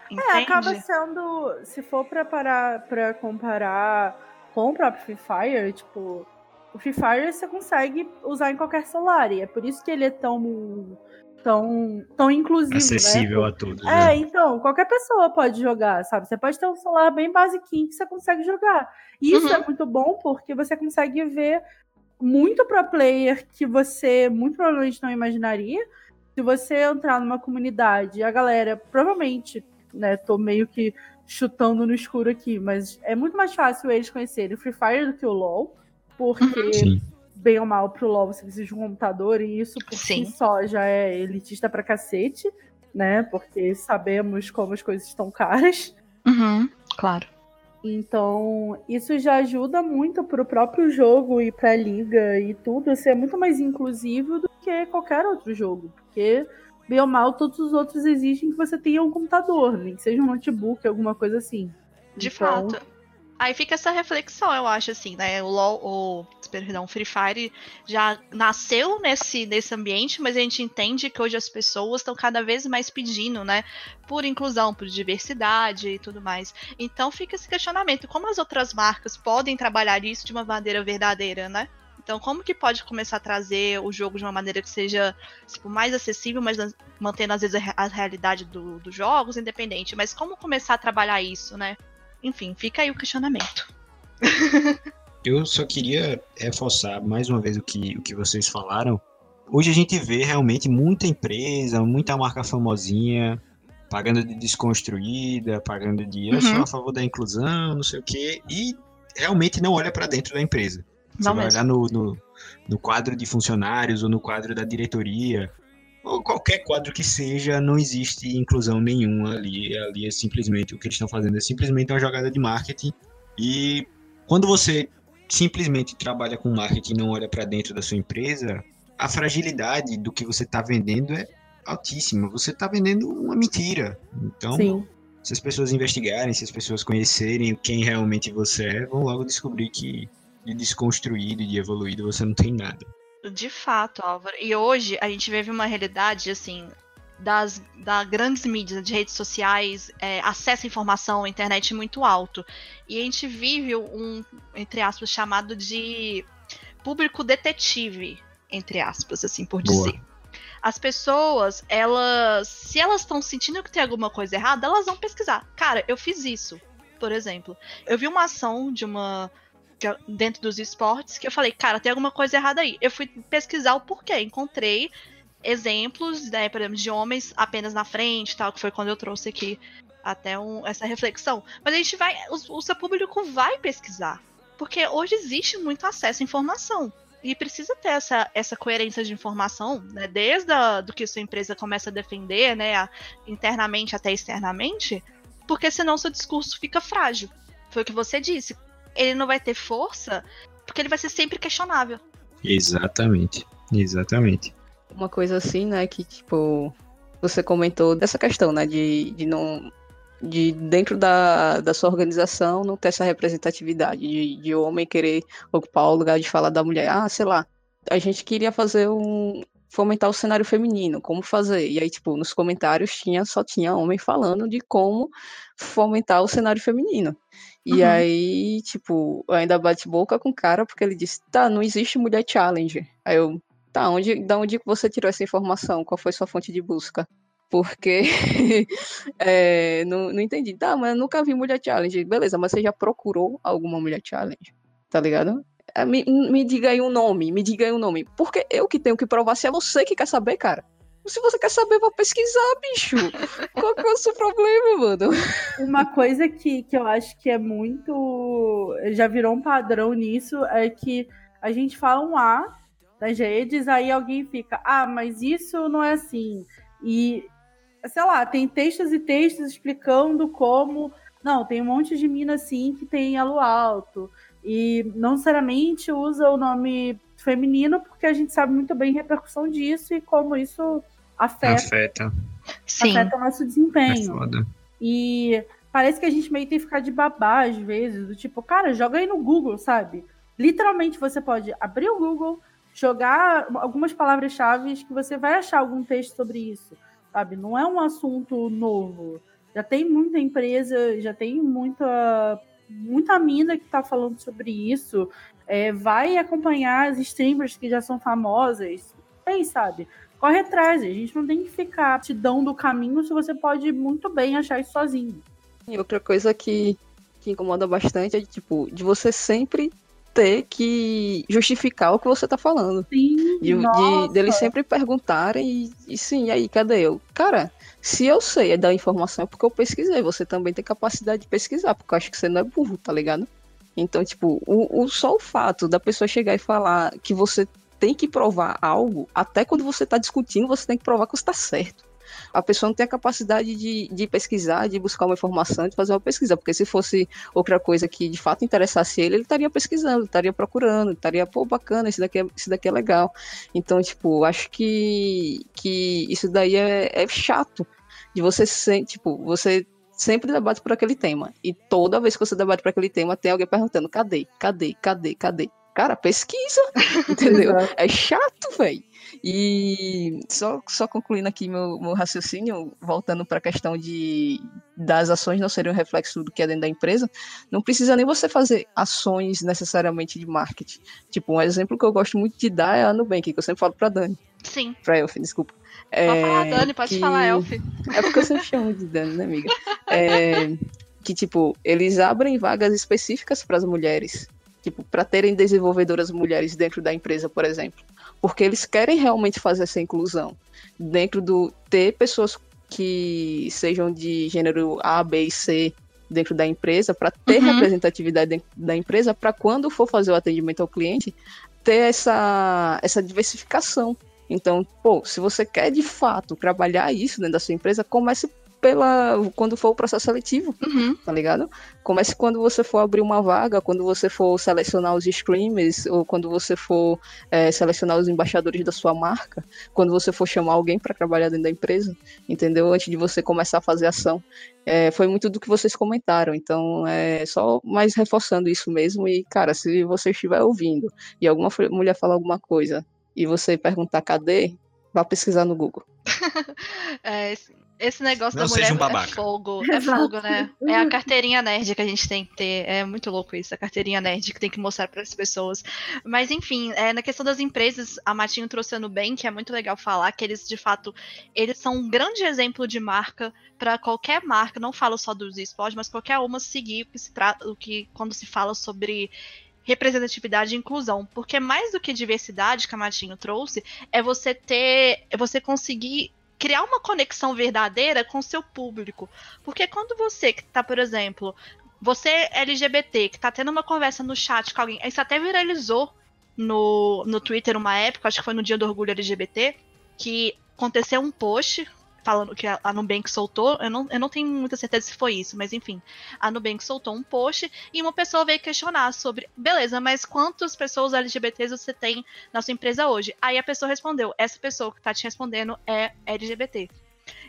Entende? É, acaba sendo, se for para parar para comparar com o próprio Free Fire, tipo, o Free Fire você consegue usar em qualquer celular, e é por isso que ele é tão tão, tão inclusivo. Né? Acessível né? a todos. É, né? então, qualquer pessoa pode jogar, sabe? Você pode ter um celular bem basiquinho que você consegue jogar. E isso uhum. é muito bom porque você consegue ver muito pro player que você muito provavelmente não imaginaria. Se você entrar numa comunidade, a galera provavelmente, né, tô meio que chutando no escuro aqui, mas é muito mais fácil eles conhecerem o Free Fire do que o LoL, porque uhum bem ou mal pro LoL você precisa de um computador e isso por Sim. si só já é elitista pra cacete, né? Porque sabemos como as coisas estão caras. Uhum, claro. Então, isso já ajuda muito pro próprio jogo e pra liga e tudo ser muito mais inclusivo do que qualquer outro jogo. Porque, bem ou mal, todos os outros exigem que você tenha um computador, nem que seja um notebook, alguma coisa assim. De então, fato. Aí fica essa reflexão, eu acho, assim, né? O LoL, o, perdão, Free Fire já nasceu nesse, nesse ambiente, mas a gente entende que hoje as pessoas estão cada vez mais pedindo, né? Por inclusão, por diversidade e tudo mais. Então fica esse questionamento: como as outras marcas podem trabalhar isso de uma maneira verdadeira, né? Então, como que pode começar a trazer o jogo de uma maneira que seja tipo, mais acessível, mas mantendo às vezes a realidade do, dos jogos, independente? Mas como começar a trabalhar isso, né? Enfim, fica aí o questionamento. Eu só queria reforçar mais uma vez o que, o que vocês falaram. Hoje a gente vê realmente muita empresa, muita marca famosinha pagando de desconstruída, pagando de eu sou uhum. a favor da inclusão, não sei o quê, e realmente não olha para dentro da empresa. Você não vai mesmo. olhar no, no, no, quadro de funcionários ou no quadro da diretoria, ou qualquer quadro que seja, não existe inclusão nenhuma ali. Ali é simplesmente o que eles estão fazendo é simplesmente uma jogada de marketing. E quando você simplesmente trabalha com marketing e não olha para dentro da sua empresa, a fragilidade do que você está vendendo é altíssima. Você está vendendo uma mentira. Então, Sim. se as pessoas investigarem, se as pessoas conhecerem quem realmente você é, vão logo descobrir que de desconstruído e de evoluído você não tem nada. De fato, Álvaro. E hoje a gente vive uma realidade, assim, das, das grandes mídias, de redes sociais, é, acesso à informação, à internet muito alto. E a gente vive um, entre aspas, chamado de público detetive, entre aspas, assim por Boa. dizer. As pessoas, elas, se elas estão sentindo que tem alguma coisa errada, elas vão pesquisar. Cara, eu fiz isso, por exemplo. Eu vi uma ação de uma dentro dos esportes que eu falei, cara, tem alguma coisa errada aí. Eu fui pesquisar o porquê, encontrei exemplos, né, por exemplo, de homens apenas na frente, tal, que foi quando eu trouxe aqui até um, essa reflexão. Mas a gente vai, o, o seu público vai pesquisar, porque hoje existe muito acesso à informação. E precisa ter essa, essa coerência de informação, né? Desde a, do que sua empresa começa a defender, né? A, internamente até externamente, porque senão seu discurso fica frágil. Foi o que você disse ele não vai ter força porque ele vai ser sempre questionável. Exatamente, exatamente. Uma coisa assim, né, que tipo, você comentou dessa questão, né, de, de não. De dentro da, da sua organização não ter essa representatividade, de, de homem querer ocupar o lugar de falar da mulher. Ah, sei lá, a gente queria fazer um, fomentar o cenário feminino, como fazer. E aí, tipo, nos comentários tinha, só tinha homem falando de como fomentar o cenário feminino. E uhum. aí, tipo, ainda bate boca com o cara porque ele disse, tá, não existe mulher challenge. Aí eu, tá, onde, da onde você tirou essa informação? Qual foi sua fonte de busca? Porque é, não, não entendi. Tá, mas eu nunca vi mulher challenge. Beleza, mas você já procurou alguma mulher challenge? Tá ligado? É, me, me diga aí um nome, me diga aí um nome. Porque eu que tenho que provar se é você que quer saber, cara. Se você quer saber, vou pesquisar, bicho. Qual que é o seu problema, mano? Uma coisa que, que eu acho que é muito. Já virou um padrão nisso é que a gente fala um A nas redes, aí alguém fica, ah, mas isso não é assim. E, sei lá, tem textos e textos explicando como. Não, tem um monte de mina assim que tem alo alto. E não necessariamente usa o nome feminino, porque a gente sabe muito bem a repercussão disso e como isso afeta, afeta. afeta o nosso desempenho. É e parece que a gente meio tem que ficar de babá às vezes, do tipo, cara, joga aí no Google, sabe? Literalmente você pode abrir o Google, jogar algumas palavras-chave que você vai achar algum texto sobre isso, sabe? Não é um assunto novo. Já tem muita empresa, já tem muita muita mina que tá falando sobre isso. É, vai acompanhar as streamers que já são famosas. Aí, sabe? Corre atrás, a gente não tem que ficar te dando o caminho se você pode muito bem achar isso sozinho. E outra coisa que, que incomoda bastante é, tipo, de você sempre ter que justificar o que você tá falando. Sim, de, de deles sempre perguntarem e, e sim, aí, cadê eu? Cara, se eu sei da informação é porque eu pesquisei. Você também tem capacidade de pesquisar, porque eu acho que você não é burro, tá ligado? Então, tipo, o, o, só o fato da pessoa chegar e falar que você tem que provar algo, até quando você tá discutindo, você tem que provar que você tá certo a pessoa não tem a capacidade de, de pesquisar, de buscar uma informação, de fazer uma pesquisa, porque se fosse outra coisa que de fato interessasse ele, ele estaria pesquisando, estaria procurando, estaria, pô, bacana, isso daqui é, isso daqui é legal. Então, tipo, acho que, que isso daí é, é chato, de você, ser, tipo, você sempre debate por aquele tema. E toda vez que você debate por aquele tema, tem alguém perguntando: cadê? Cadê? Cadê? Cadê? Cara, pesquisa, entendeu? é chato, velho. E só, só concluindo aqui meu, meu raciocínio, voltando para a questão de das ações não serem um reflexo do que é dentro da empresa, não precisa nem você fazer ações necessariamente de marketing. Tipo, um exemplo que eu gosto muito de dar é a Nubank, que eu sempre falo para Dani. Sim. Para Elf, desculpa. É, pode falar Dani, pode que... falar Elf. É porque eu sempre chamo de Dani, né, amiga? É, que, tipo, eles abrem vagas específicas para as mulheres. Tipo, para terem desenvolvedoras mulheres dentro da empresa, por exemplo porque eles querem realmente fazer essa inclusão dentro do ter pessoas que sejam de gênero A, B e C dentro da empresa para ter uhum. representatividade dentro da empresa para quando for fazer o atendimento ao cliente ter essa essa diversificação. Então, pô, se você quer de fato trabalhar isso dentro da sua empresa, comece pela quando for o processo seletivo, uhum. tá ligado? Comece quando você for abrir uma vaga, quando você for selecionar os streamers, ou quando você for é, selecionar os embaixadores da sua marca, quando você for chamar alguém para trabalhar dentro da empresa, entendeu? Antes de você começar a fazer ação. É, foi muito do que vocês comentaram, então é só mais reforçando isso mesmo. E, cara, se você estiver ouvindo e alguma mulher falar alguma coisa e você perguntar cadê, vá pesquisar no Google. é, esse negócio não da mulher um é fogo. É fogo, né? É a carteirinha nerd que a gente tem que ter. É muito louco isso, a carteirinha nerd que tem que mostrar para as pessoas. Mas enfim, é, na questão das empresas, a Matinho trouxe no bem, que é muito legal falar que eles de fato, eles são um grande exemplo de marca para qualquer marca, não falo só dos esportes, mas qualquer uma seguir o que se trata, o que quando se fala sobre representatividade e inclusão, porque mais do que diversidade que a Matinho trouxe, é você ter, é você conseguir criar uma conexão verdadeira com seu público. Porque quando você que tá, por exemplo, você LGBT, que tá tendo uma conversa no chat com alguém, isso até viralizou no, no Twitter uma época, acho que foi no dia do orgulho LGBT, que aconteceu um post falando que a Nubank soltou, eu não, eu não tenho muita certeza se foi isso, mas enfim, a Nubank soltou um post e uma pessoa veio questionar sobre, beleza, mas quantas pessoas LGBTs você tem na sua empresa hoje? Aí a pessoa respondeu, essa pessoa que tá te respondendo é LGBT.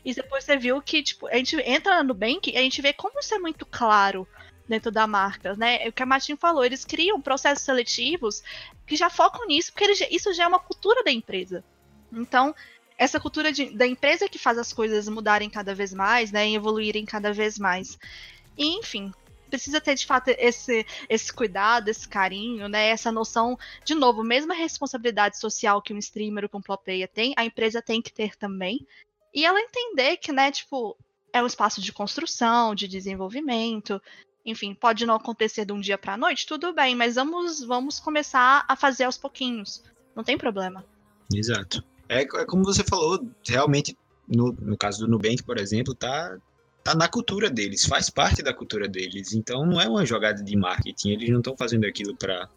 E depois você viu que, tipo, a gente entra na Nubank e a gente vê como isso é muito claro dentro da marca, né? O que a Martin falou, eles criam processos seletivos que já focam nisso, porque eles, isso já é uma cultura da empresa. Então, essa cultura de, da empresa que faz as coisas mudarem cada vez mais, né, e evoluírem cada vez mais. E, enfim, precisa ter de fato esse, esse cuidado, esse carinho, né? Essa noção, de novo, mesma responsabilidade social que um streamer ou um player tem, a empresa tem que ter também. E ela entender que, né, tipo, é um espaço de construção, de desenvolvimento. Enfim, pode não acontecer de um dia para a noite, tudo bem, mas vamos, vamos começar a fazer aos pouquinhos. Não tem problema. Exato. É, é como você falou, realmente, no, no caso do Nubank, por exemplo, tá, tá na cultura deles, faz parte da cultura deles. Então não é uma jogada de marketing, eles não estão fazendo aquilo para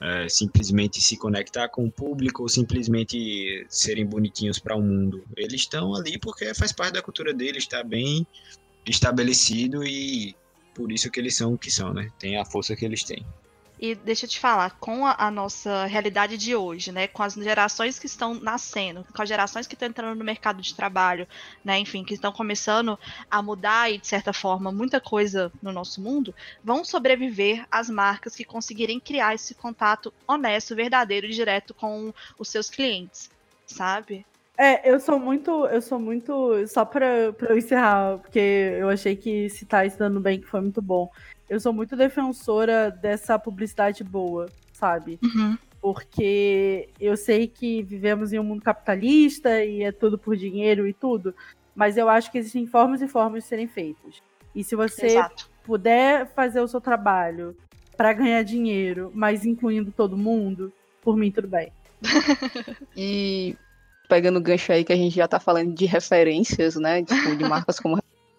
é, simplesmente se conectar com o público ou simplesmente serem bonitinhos para o mundo. Eles estão ali porque faz parte da cultura deles, está bem estabelecido e por isso que eles são o que são, né? Tem a força que eles têm. E deixa eu te falar, com a, a, nossa realidade de hoje, né, com as gerações que estão nascendo, com as gerações que estão entrando no mercado de trabalho, né, enfim, que estão começando a mudar e, de certa forma, muita coisa no nosso mundo, vão sobreviver as marcas que conseguirem criar esse contato honesto, verdadeiro e direto com os seus clientes, sabe? É, eu sou muito, eu sou muito, só pra eu encerrar, porque eu achei que citar isso dando bem que foi muito bom eu sou muito defensora dessa publicidade boa, sabe? Uhum. Porque eu sei que vivemos em um mundo capitalista e é tudo por dinheiro e tudo, mas eu acho que existem formas e formas de serem feitas. E se você Exato. puder fazer o seu trabalho para ganhar dinheiro, mas incluindo todo mundo, por mim tudo bem. e pegando o gancho aí que a gente já tá falando de referências, né? Tipo, de marcas como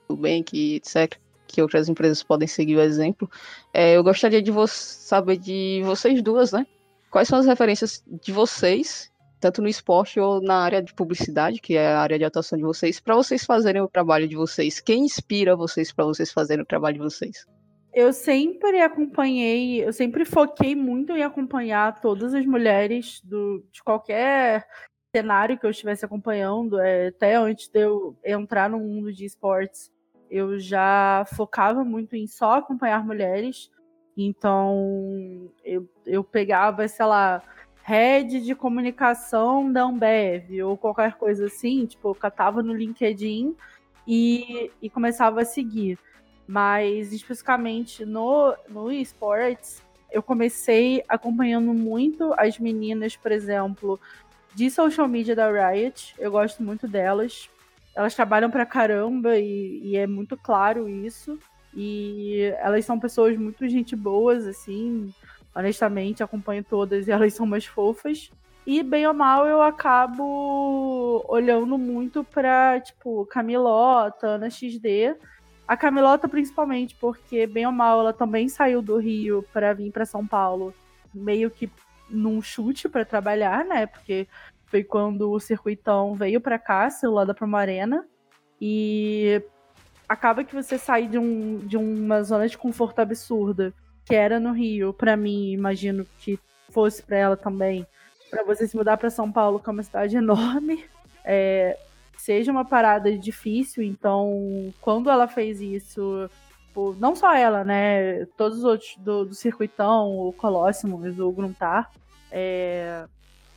Nubank, etc que outras empresas podem seguir o exemplo. É, eu gostaria de saber de vocês duas, né? Quais são as referências de vocês, tanto no esporte ou na área de publicidade, que é a área de atuação de vocês, para vocês fazerem o trabalho de vocês? Quem inspira vocês para vocês fazerem o trabalho de vocês? Eu sempre acompanhei, eu sempre foquei muito em acompanhar todas as mulheres do, de qualquer cenário que eu estivesse acompanhando, é, até antes de eu entrar no mundo de esportes eu já focava muito em só acompanhar mulheres. Então, eu, eu pegava, sei lá, rede de comunicação da Ambev ou qualquer coisa assim, tipo, eu catava no LinkedIn e, e começava a seguir. Mas, especificamente no, no esports, eu comecei acompanhando muito as meninas, por exemplo, de social media da Riot. Eu gosto muito delas elas trabalham pra caramba e, e, é muito claro isso. E elas são pessoas muito gente boas, assim. Honestamente, acompanho todas e elas são mais fofas. E bem ou mal eu acabo olhando muito pra, tipo, Camilota, Ana XD. A Camilota principalmente, porque bem ou mal ela também saiu do Rio para vir para São Paulo, meio que num chute para trabalhar, né? Porque foi quando o circuitão veio para cá, celular para uma arena. E acaba que você sai de, um, de uma zona de conforto absurda, que era no Rio, para mim, imagino que fosse para ela também, para você se mudar para São Paulo, que é uma cidade enorme, é, seja uma parada difícil. Então, quando ela fez isso, tipo, não só ela, né? Todos os outros do, do circuitão, o Colossimos, o Gruntar, é,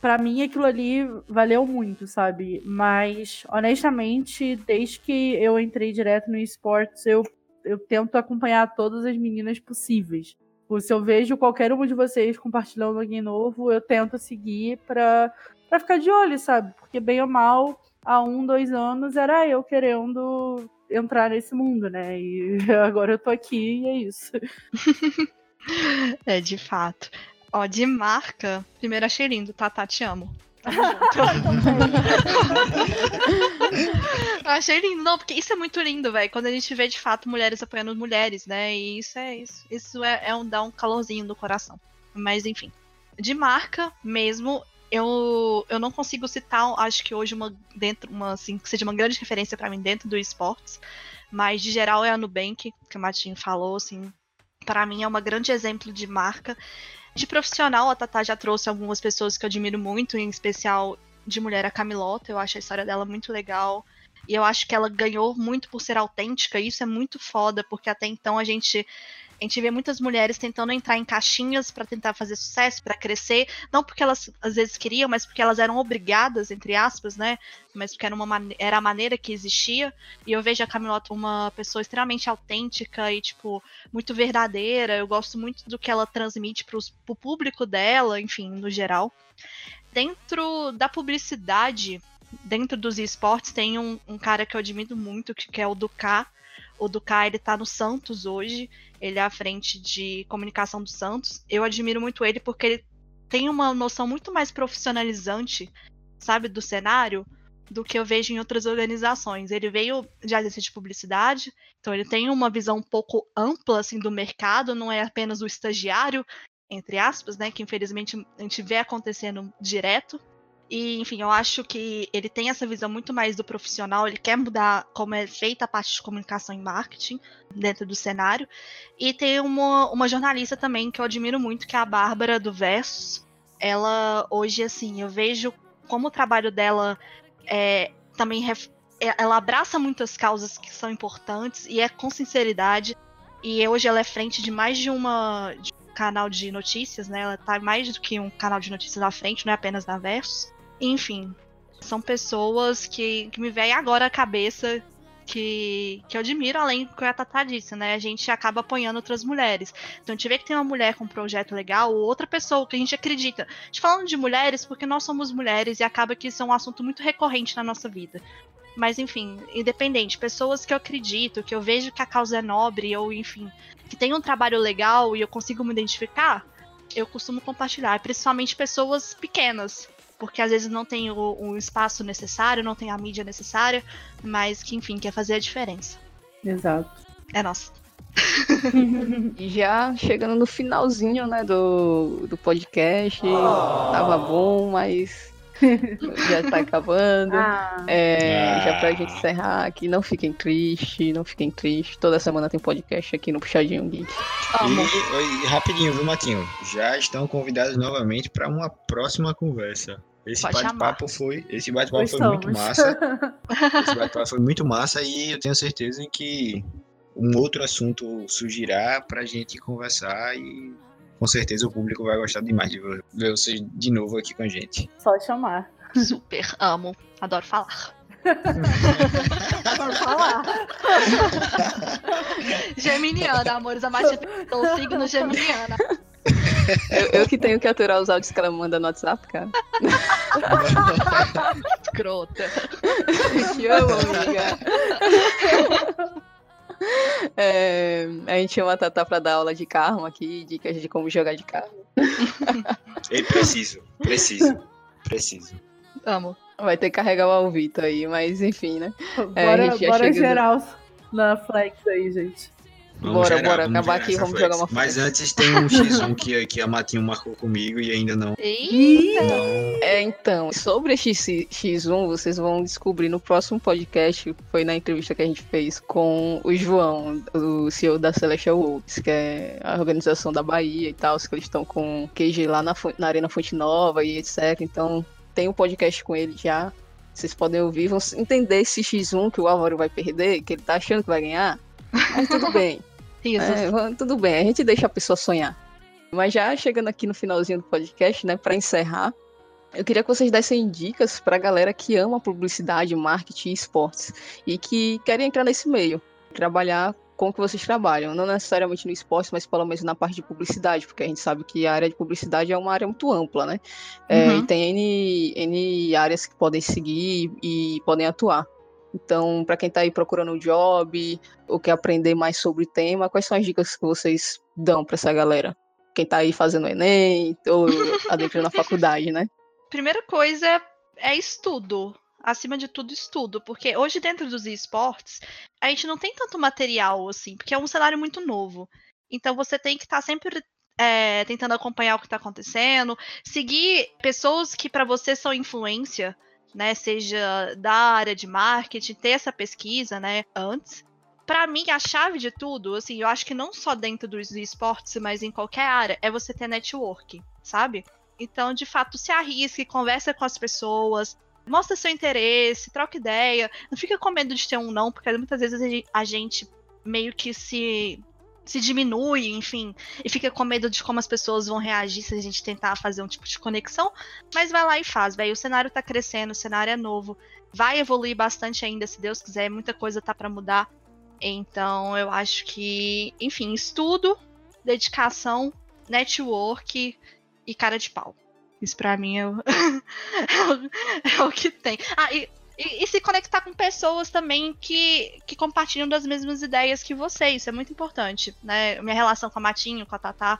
para mim aquilo ali valeu muito, sabe? Mas, honestamente, desde que eu entrei direto no esportes, eu, eu tento acompanhar todas as meninas possíveis. Se eu vejo qualquer uma de vocês compartilhando alguém novo, eu tento seguir pra, pra ficar de olho, sabe? Porque, bem ou mal, há um, dois anos era eu querendo entrar nesse mundo, né? E agora eu tô aqui e é isso. é, de fato. Ó, de marca, primeiro achei lindo, Tata, te amo. achei lindo, não, porque isso é muito lindo, velho. Quando a gente vê de fato mulheres apoiando mulheres, né? E isso é isso, isso é, é um dá um calorzinho no coração. Mas enfim, de marca mesmo, eu, eu não consigo citar, acho que hoje uma dentro uma assim que seja uma grande referência para mim dentro do esportes, mas de geral é a Nubank, que o Matinho falou, assim, para mim é uma grande exemplo de marca de profissional, a Tatá já trouxe algumas pessoas que eu admiro muito, em especial de mulher a Camilota. Eu acho a história dela muito legal. E eu acho que ela ganhou muito por ser autêntica, e isso é muito foda, porque até então a gente A gente vê muitas mulheres tentando entrar em caixinhas para tentar fazer sucesso, para crescer, não porque elas às vezes queriam, mas porque elas eram obrigadas, entre aspas, né? Mas porque era, uma, era a maneira que existia. E eu vejo a Camilota uma pessoa extremamente autêntica e, tipo, muito verdadeira. Eu gosto muito do que ela transmite para o público dela, enfim, no geral. Dentro da publicidade, dentro dos esportes, tem um, um cara que eu admiro muito, que, que é o Ducá o Ducá, ele tá no Santos hoje, ele é à frente de comunicação do Santos. Eu admiro muito ele porque ele tem uma noção muito mais profissionalizante, sabe, do cenário do que eu vejo em outras organizações. Ele veio de agência de publicidade, então ele tem uma visão um pouco ampla assim do mercado, não é apenas o estagiário, entre aspas, né, que infelizmente a gente vê acontecendo direto. E, enfim, eu acho que ele tem essa visão muito mais do profissional, ele quer mudar como é feita a parte de comunicação e marketing dentro do cenário. E tem uma, uma jornalista também que eu admiro muito, que é a Bárbara do Versus. Ela, hoje, assim, eu vejo como o trabalho dela é, também é, ela abraça muitas causas que são importantes e é com sinceridade. E hoje ela é frente de mais de uma de um canal de notícias, né? Ela tá mais do que um canal de notícias à frente, não é apenas na Versus. Enfim, são pessoas que, que me vem agora à cabeça que, que eu admiro, além do que a Tata disse, né? A gente acaba apoiando outras mulheres. Então a gente vê que tem uma mulher com um projeto legal, ou outra pessoa que a gente acredita. A gente falando de mulheres porque nós somos mulheres e acaba que isso é um assunto muito recorrente na nossa vida. Mas enfim, independente, pessoas que eu acredito, que eu vejo que a causa é nobre, ou enfim, que tem um trabalho legal e eu consigo me identificar, eu costumo compartilhar. Principalmente pessoas pequenas, porque às vezes não tem o, o espaço necessário, não tem a mídia necessária, mas que, enfim, quer fazer a diferença. Exato. É nossa. e já chegando no finalzinho, né, do, do podcast, oh. tava bom, mas já tá acabando. Ah. É, ah. Já pra gente encerrar aqui, não fiquem tristes, não fiquem tristes. Toda semana tem podcast aqui no Puxadinho Geek. E, e, rapidinho, viu, Matinho? Já estão convidados novamente para uma próxima conversa. Esse bate-papo foi, esse bate-papo foi muito massa. esse bate-papo foi muito massa e eu tenho certeza que um outro assunto surgirá pra gente conversar e com certeza o público vai gostar demais de ver vocês de novo aqui com a gente. Só chamar. Super amo, adoro falar. adoro falar. Geminiana, amores, a Mati o signo geminiana. Eu, eu, que tenho que aturar os áudios que ela manda no WhatsApp, cara. Escrota. Te amo, amiga. É, a gente chama a Tatá pra dar aula de carro aqui, dicas de como jogar de carro. Ei, preciso, preciso, preciso. Amo. Vai ter que carregar o Alvito aí, mas enfim, né? É, bora, bora geral na flex aí, gente. Vamos bora, gerar, bora, vamos acabar aqui, vamos jogar uma. Mas antes tem um X1 que, que a Matinho marcou comigo e ainda não. Não. É, então, sobre esse X1, vocês vão descobrir no próximo podcast, foi na entrevista que a gente fez com o João, o CEO da Celestial Wolves, que é a organização da Bahia e tal, que eles estão com QG lá na, na Arena Fonte Nova e etc. Então, tem um podcast com ele já. Vocês podem ouvir, vão entender esse X1 que o Álvaro vai perder, que ele tá achando que vai ganhar. Mas tudo bem. É, tudo bem, a gente deixa a pessoa sonhar. Mas já chegando aqui no finalzinho do podcast, né, para encerrar, eu queria que vocês dessem dicas para a galera que ama publicidade, marketing e esportes e que querem entrar nesse meio, trabalhar com o que vocês trabalham, não necessariamente no esporte, mas pelo menos na parte de publicidade, porque a gente sabe que a área de publicidade é uma área muito ampla, né? É, uhum. e tem N, N áreas que podem seguir e podem atuar. Então, para quem está aí procurando um job ou quer aprender mais sobre o tema, quais são as dicas que vocês dão para essa galera? Quem está aí fazendo Enem ou adentrando na faculdade, né? Primeira coisa é estudo. Acima de tudo, estudo. Porque hoje, dentro dos esportes, a gente não tem tanto material assim, porque é um cenário muito novo. Então, você tem que estar tá sempre é, tentando acompanhar o que está acontecendo, seguir pessoas que para você são influência né, seja da área de marketing, ter essa pesquisa, né, antes. Para mim, a chave de tudo, assim, eu acho que não só dentro dos esportes, mas em qualquer área, é você ter network, sabe? Então, de fato, se arrisque, conversa com as pessoas, mostra seu interesse, troca ideia, não fica com medo de ter um não, porque muitas vezes a gente meio que se se diminui, enfim, e fica com medo de como as pessoas vão reagir se a gente tentar fazer um tipo de conexão, mas vai lá e faz, velho. O cenário tá crescendo, o cenário é novo, vai evoluir bastante ainda, se Deus quiser, muita coisa tá para mudar. Então, eu acho que, enfim, estudo, dedicação, network e cara de pau. Isso pra mim é o, é o que tem. Ah, e e, e, se conectar com pessoas também que, que compartilham das mesmas ideias que você. Isso é muito importante, né? Minha relação com a Matinho, com a Tatá,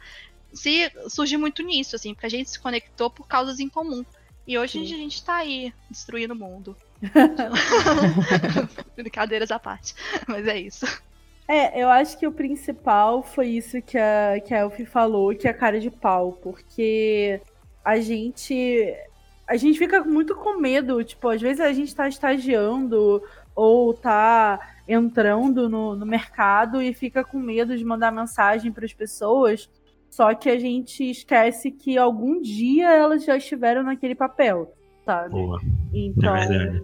se surgiu muito nisso, assim, porque a gente se conectou por causas em comum. E hoje Sim. a gente tá aí, destruindo o mundo. Brincadeiras à parte. Mas é isso. É, eu acho que o principal foi isso que a, que a Elfie falou, que é a cara de pau, porque a gente a gente fica muito com medo, tipo, às vezes a gente tá estagiando ou tá entrando no, no mercado e fica com medo de mandar mensagem para as pessoas, só que a gente esquece que algum dia elas já estiveram naquele papel, sabe? Boa. Então, é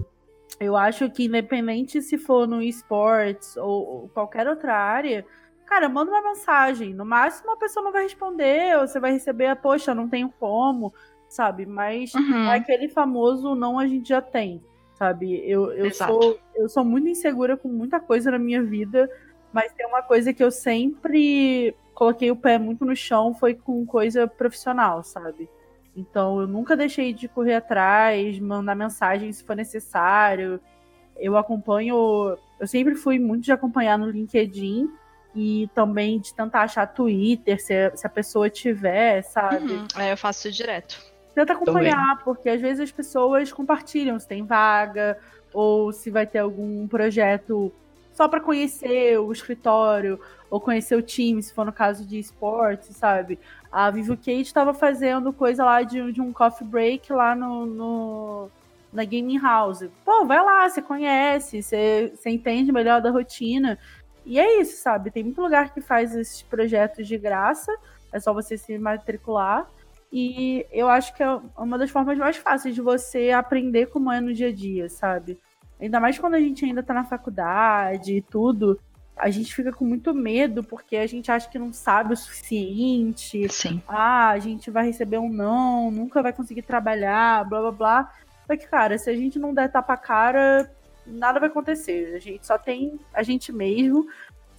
eu acho que independente se for no esportes ou, ou qualquer outra área, cara, manda uma mensagem. No máximo a pessoa não vai responder, ou você vai receber, poxa, não tenho como sabe? Mas uhum. aquele famoso não a gente já tem, sabe? Eu, eu, sou, eu sou muito insegura com muita coisa na minha vida, mas tem uma coisa que eu sempre coloquei o pé muito no chão, foi com coisa profissional, sabe? Então eu nunca deixei de correr atrás, mandar mensagem se for necessário. Eu acompanho, eu sempre fui muito de acompanhar no LinkedIn e também de tentar achar Twitter, se, se a pessoa tiver, sabe? Uhum. É, eu faço isso direto. Tenta acompanhar, Também. porque às vezes as pessoas compartilham se tem vaga ou se vai ter algum projeto só para conhecer o escritório ou conhecer o time, se for no caso de esportes, sabe? A Vivo Kate estava fazendo coisa lá de, de, um coffee break lá no, no, na gaming house. Pô, vai lá, você conhece, você, você entende melhor da rotina. E é isso, sabe? Tem muito lugar que faz esses projetos de graça, é só você se matricular. E eu acho que é uma das formas mais fáceis de você aprender como é no dia a dia, sabe? Ainda mais quando a gente ainda tá na faculdade e tudo, a gente fica com muito medo porque a gente acha que não sabe o suficiente. Sim. Ah, a gente vai receber um não, nunca vai conseguir trabalhar, blá blá blá. Só que, cara, se a gente não der tapa cara, nada vai acontecer. A gente só tem a gente mesmo,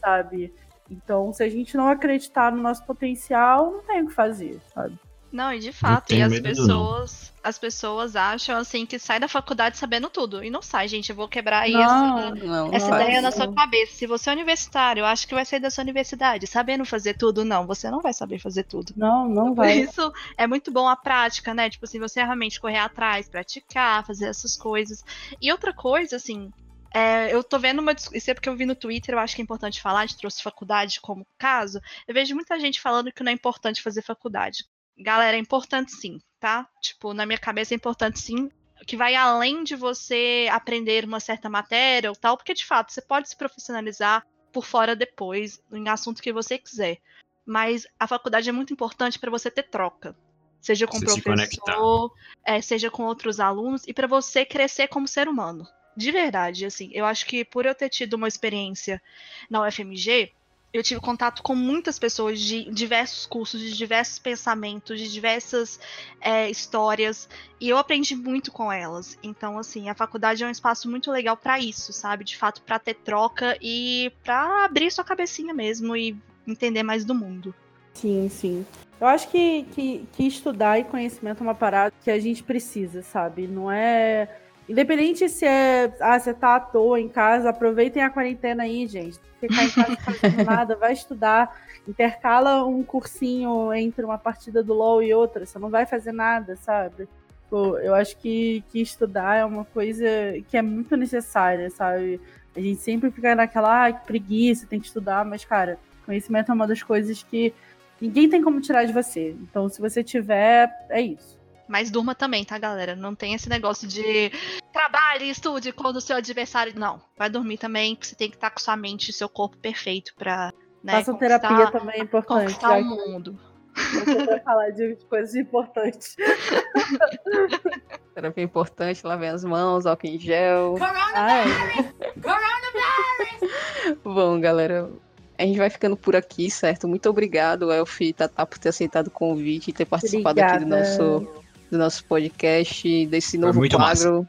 sabe? Então, se a gente não acreditar no nosso potencial, não tem o que fazer, sabe? Não, e de fato, e as pessoas, as pessoas acham assim que sai da faculdade sabendo tudo. E não sai, gente. Eu vou quebrar aí não, essa, não, essa não ideia na sua cabeça. Se você é universitário, eu acho que vai sair da sua universidade sabendo fazer tudo. Não, você não vai saber fazer tudo. Não, não vai. Isso é muito bom a prática, né? Tipo assim, você realmente correr atrás, praticar, fazer essas coisas. E outra coisa, assim, é, eu tô vendo uma isso é porque eu vi no Twitter, eu acho que é importante falar, a gente trouxe faculdade como caso. Eu vejo muita gente falando que não é importante fazer faculdade. Galera, é importante sim, tá? Tipo, na minha cabeça é importante sim, que vai além de você aprender uma certa matéria ou tal, porque de fato você pode se profissionalizar por fora depois, em assunto que você quiser. Mas a faculdade é muito importante para você ter troca. Seja com o professor, é, seja com outros alunos, e para você crescer como ser humano. De verdade, assim, eu acho que por eu ter tido uma experiência na UFMG, eu tive contato com muitas pessoas de diversos cursos, de diversos pensamentos, de diversas é, histórias, e eu aprendi muito com elas. Então, assim, a faculdade é um espaço muito legal para isso, sabe? De fato, para ter troca e para abrir sua cabecinha mesmo e entender mais do mundo. Sim, sim. Eu acho que, que, que estudar e conhecimento é uma parada que a gente precisa, sabe? Não é. Independente se é. Ah, você tá à toa em casa, aproveitem a quarentena aí, gente ficar em casa fazendo nada, vai estudar, intercala um cursinho entre uma partida do LoL e outra, você não vai fazer nada, sabe? Pô, eu acho que, que estudar é uma coisa que é muito necessária, sabe? A gente sempre fica naquela, ah, que preguiça, tem que estudar, mas, cara, conhecimento é uma das coisas que ninguém tem como tirar de você. Então, se você tiver, é isso. Mas durma também, tá, galera? Não tem esse negócio de trabalhe, estude quando o seu adversário. Não, vai dormir também, porque você tem que estar com sua mente e seu corpo perfeito pra. Né, Faça terapia também é importante. Conquistar o mundo. Você vai falar de coisas importantes. Terapia importante, lavem as mãos, álcool em gel. Coronavirus! Coronavirus! Bom, galera, A gente vai ficando por aqui, certo? Muito obrigado, Elf e Tatá, por ter aceitado o convite e ter participado Obrigada. aqui do nosso, do nosso podcast, desse novo muito quadro.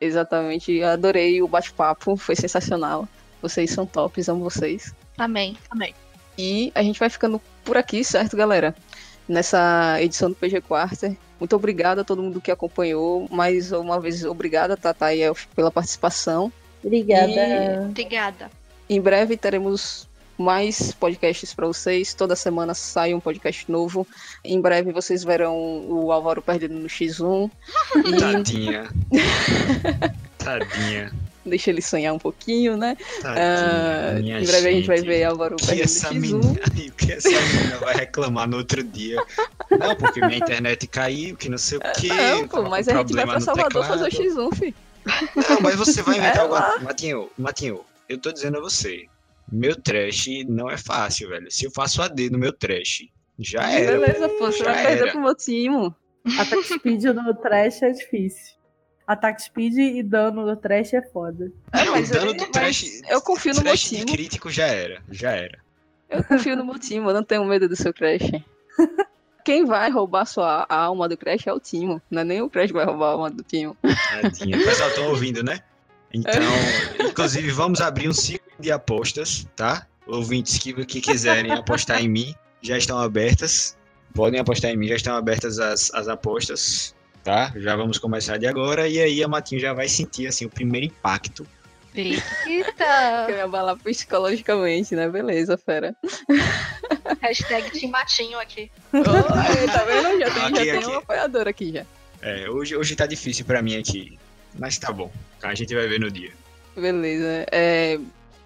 Exatamente. Adorei o bate-papo, foi sensacional. Vocês são tops, amo vocês. Amém. Amém. E a gente vai ficando por aqui, certo, galera? Nessa edição do PG Quarter. Muito obrigada a todo mundo que acompanhou. Mais uma vez, obrigada, Tata e Elf, pela participação. Obrigada. Obrigada. Em breve teremos mais podcasts para vocês. Toda semana sai um podcast novo. Em breve vocês verão o Álvaro perdido no X1. E Tadinha. Tadinha. deixa ele sonhar um pouquinho, né? Ah, Tadinha. em breve a gente vai gente. ver Álvaro perdido no X1. menina, o que essa menina vai reclamar no outro dia? Não, porque minha internet caiu, que não sei o quê. Não, pô, mas com a gente vai pra Salvador fazer o teclado. X1, fi. Não, mas você vai inventar É agora. Matinho, Matinho, eu tô dizendo a você. Meu trash não é fácil, velho. Se eu faço AD no meu trash, já era. Beleza, pô, você vai perder pro meu time. Ataque speed no trash é difícil. Ataque speed e dano no trash é foda. É, Não, mas dano eu- do trash. eu confio no meu time. crítico já era. Já era. Eu confio no meu time, eu não tenho medo do seu Crash. Quem vai roubar sua, a alma do Crash é o Timo. Não é nem o Crash que vai roubar a alma do Timo. Tadinha. O pessoal tá ouvindo, né? Então, inclusive, vamos abrir um ciclo de apostas, tá? Ouvintes que, que quiserem apostar em mim já estão abertas. Podem apostar em mim, já estão abertas as, as apostas, tá? Já vamos começar de agora. E aí a Matinho já vai sentir assim, o primeiro impacto. Eita! Quer me abalar psicologicamente, né? Beleza, fera. Hashtag Tim Matinho aqui. Oh, tá vendo? Já tem, Aqui, já tem um apoiador aqui já. É, hoje, hoje tá difícil pra mim aqui. Mas tá bom. A gente vai ver no dia. Beleza. É,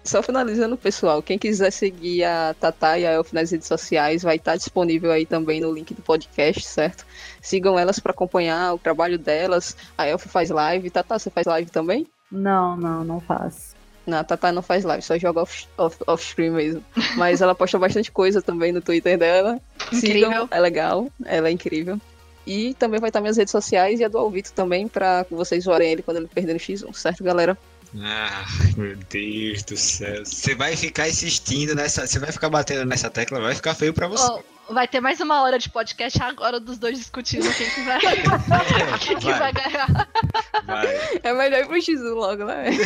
só finalizando, pessoal, quem quiser seguir a Tata e a Elf nas redes sociais vai estar disponível aí também no link do podcast, certo? Sigam elas para acompanhar o trabalho delas. A Elf faz live. Tata, você faz live também? Não, não, não faço. Não, a Tata não faz live, só joga off, off, off-stream mesmo. Mas ela posta bastante coisa também no Twitter dela. Sigam, Incrível. é legal, ela é incrível. E também vai estar minhas redes sociais e a do Alvito também, pra vocês zoarem ele quando ele perder no X1, certo, galera? Ah, meu Deus do céu. Você vai ficar insistindo nessa. Você vai ficar batendo nessa tecla, vai ficar feio pra você. Ó, vai ter mais uma hora de podcast agora dos dois discutindo quem que vai, quem que vai vai, ganhar. vai. É melhor ir pro X1 logo, né?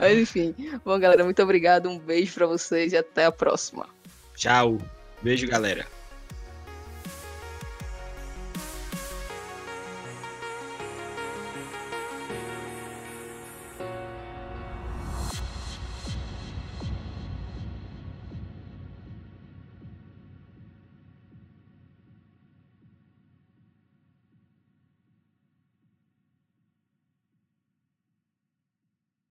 Mas enfim. Bom, galera, muito obrigado. Um beijo pra vocês e até a próxima. Tchau. Beijo, galera.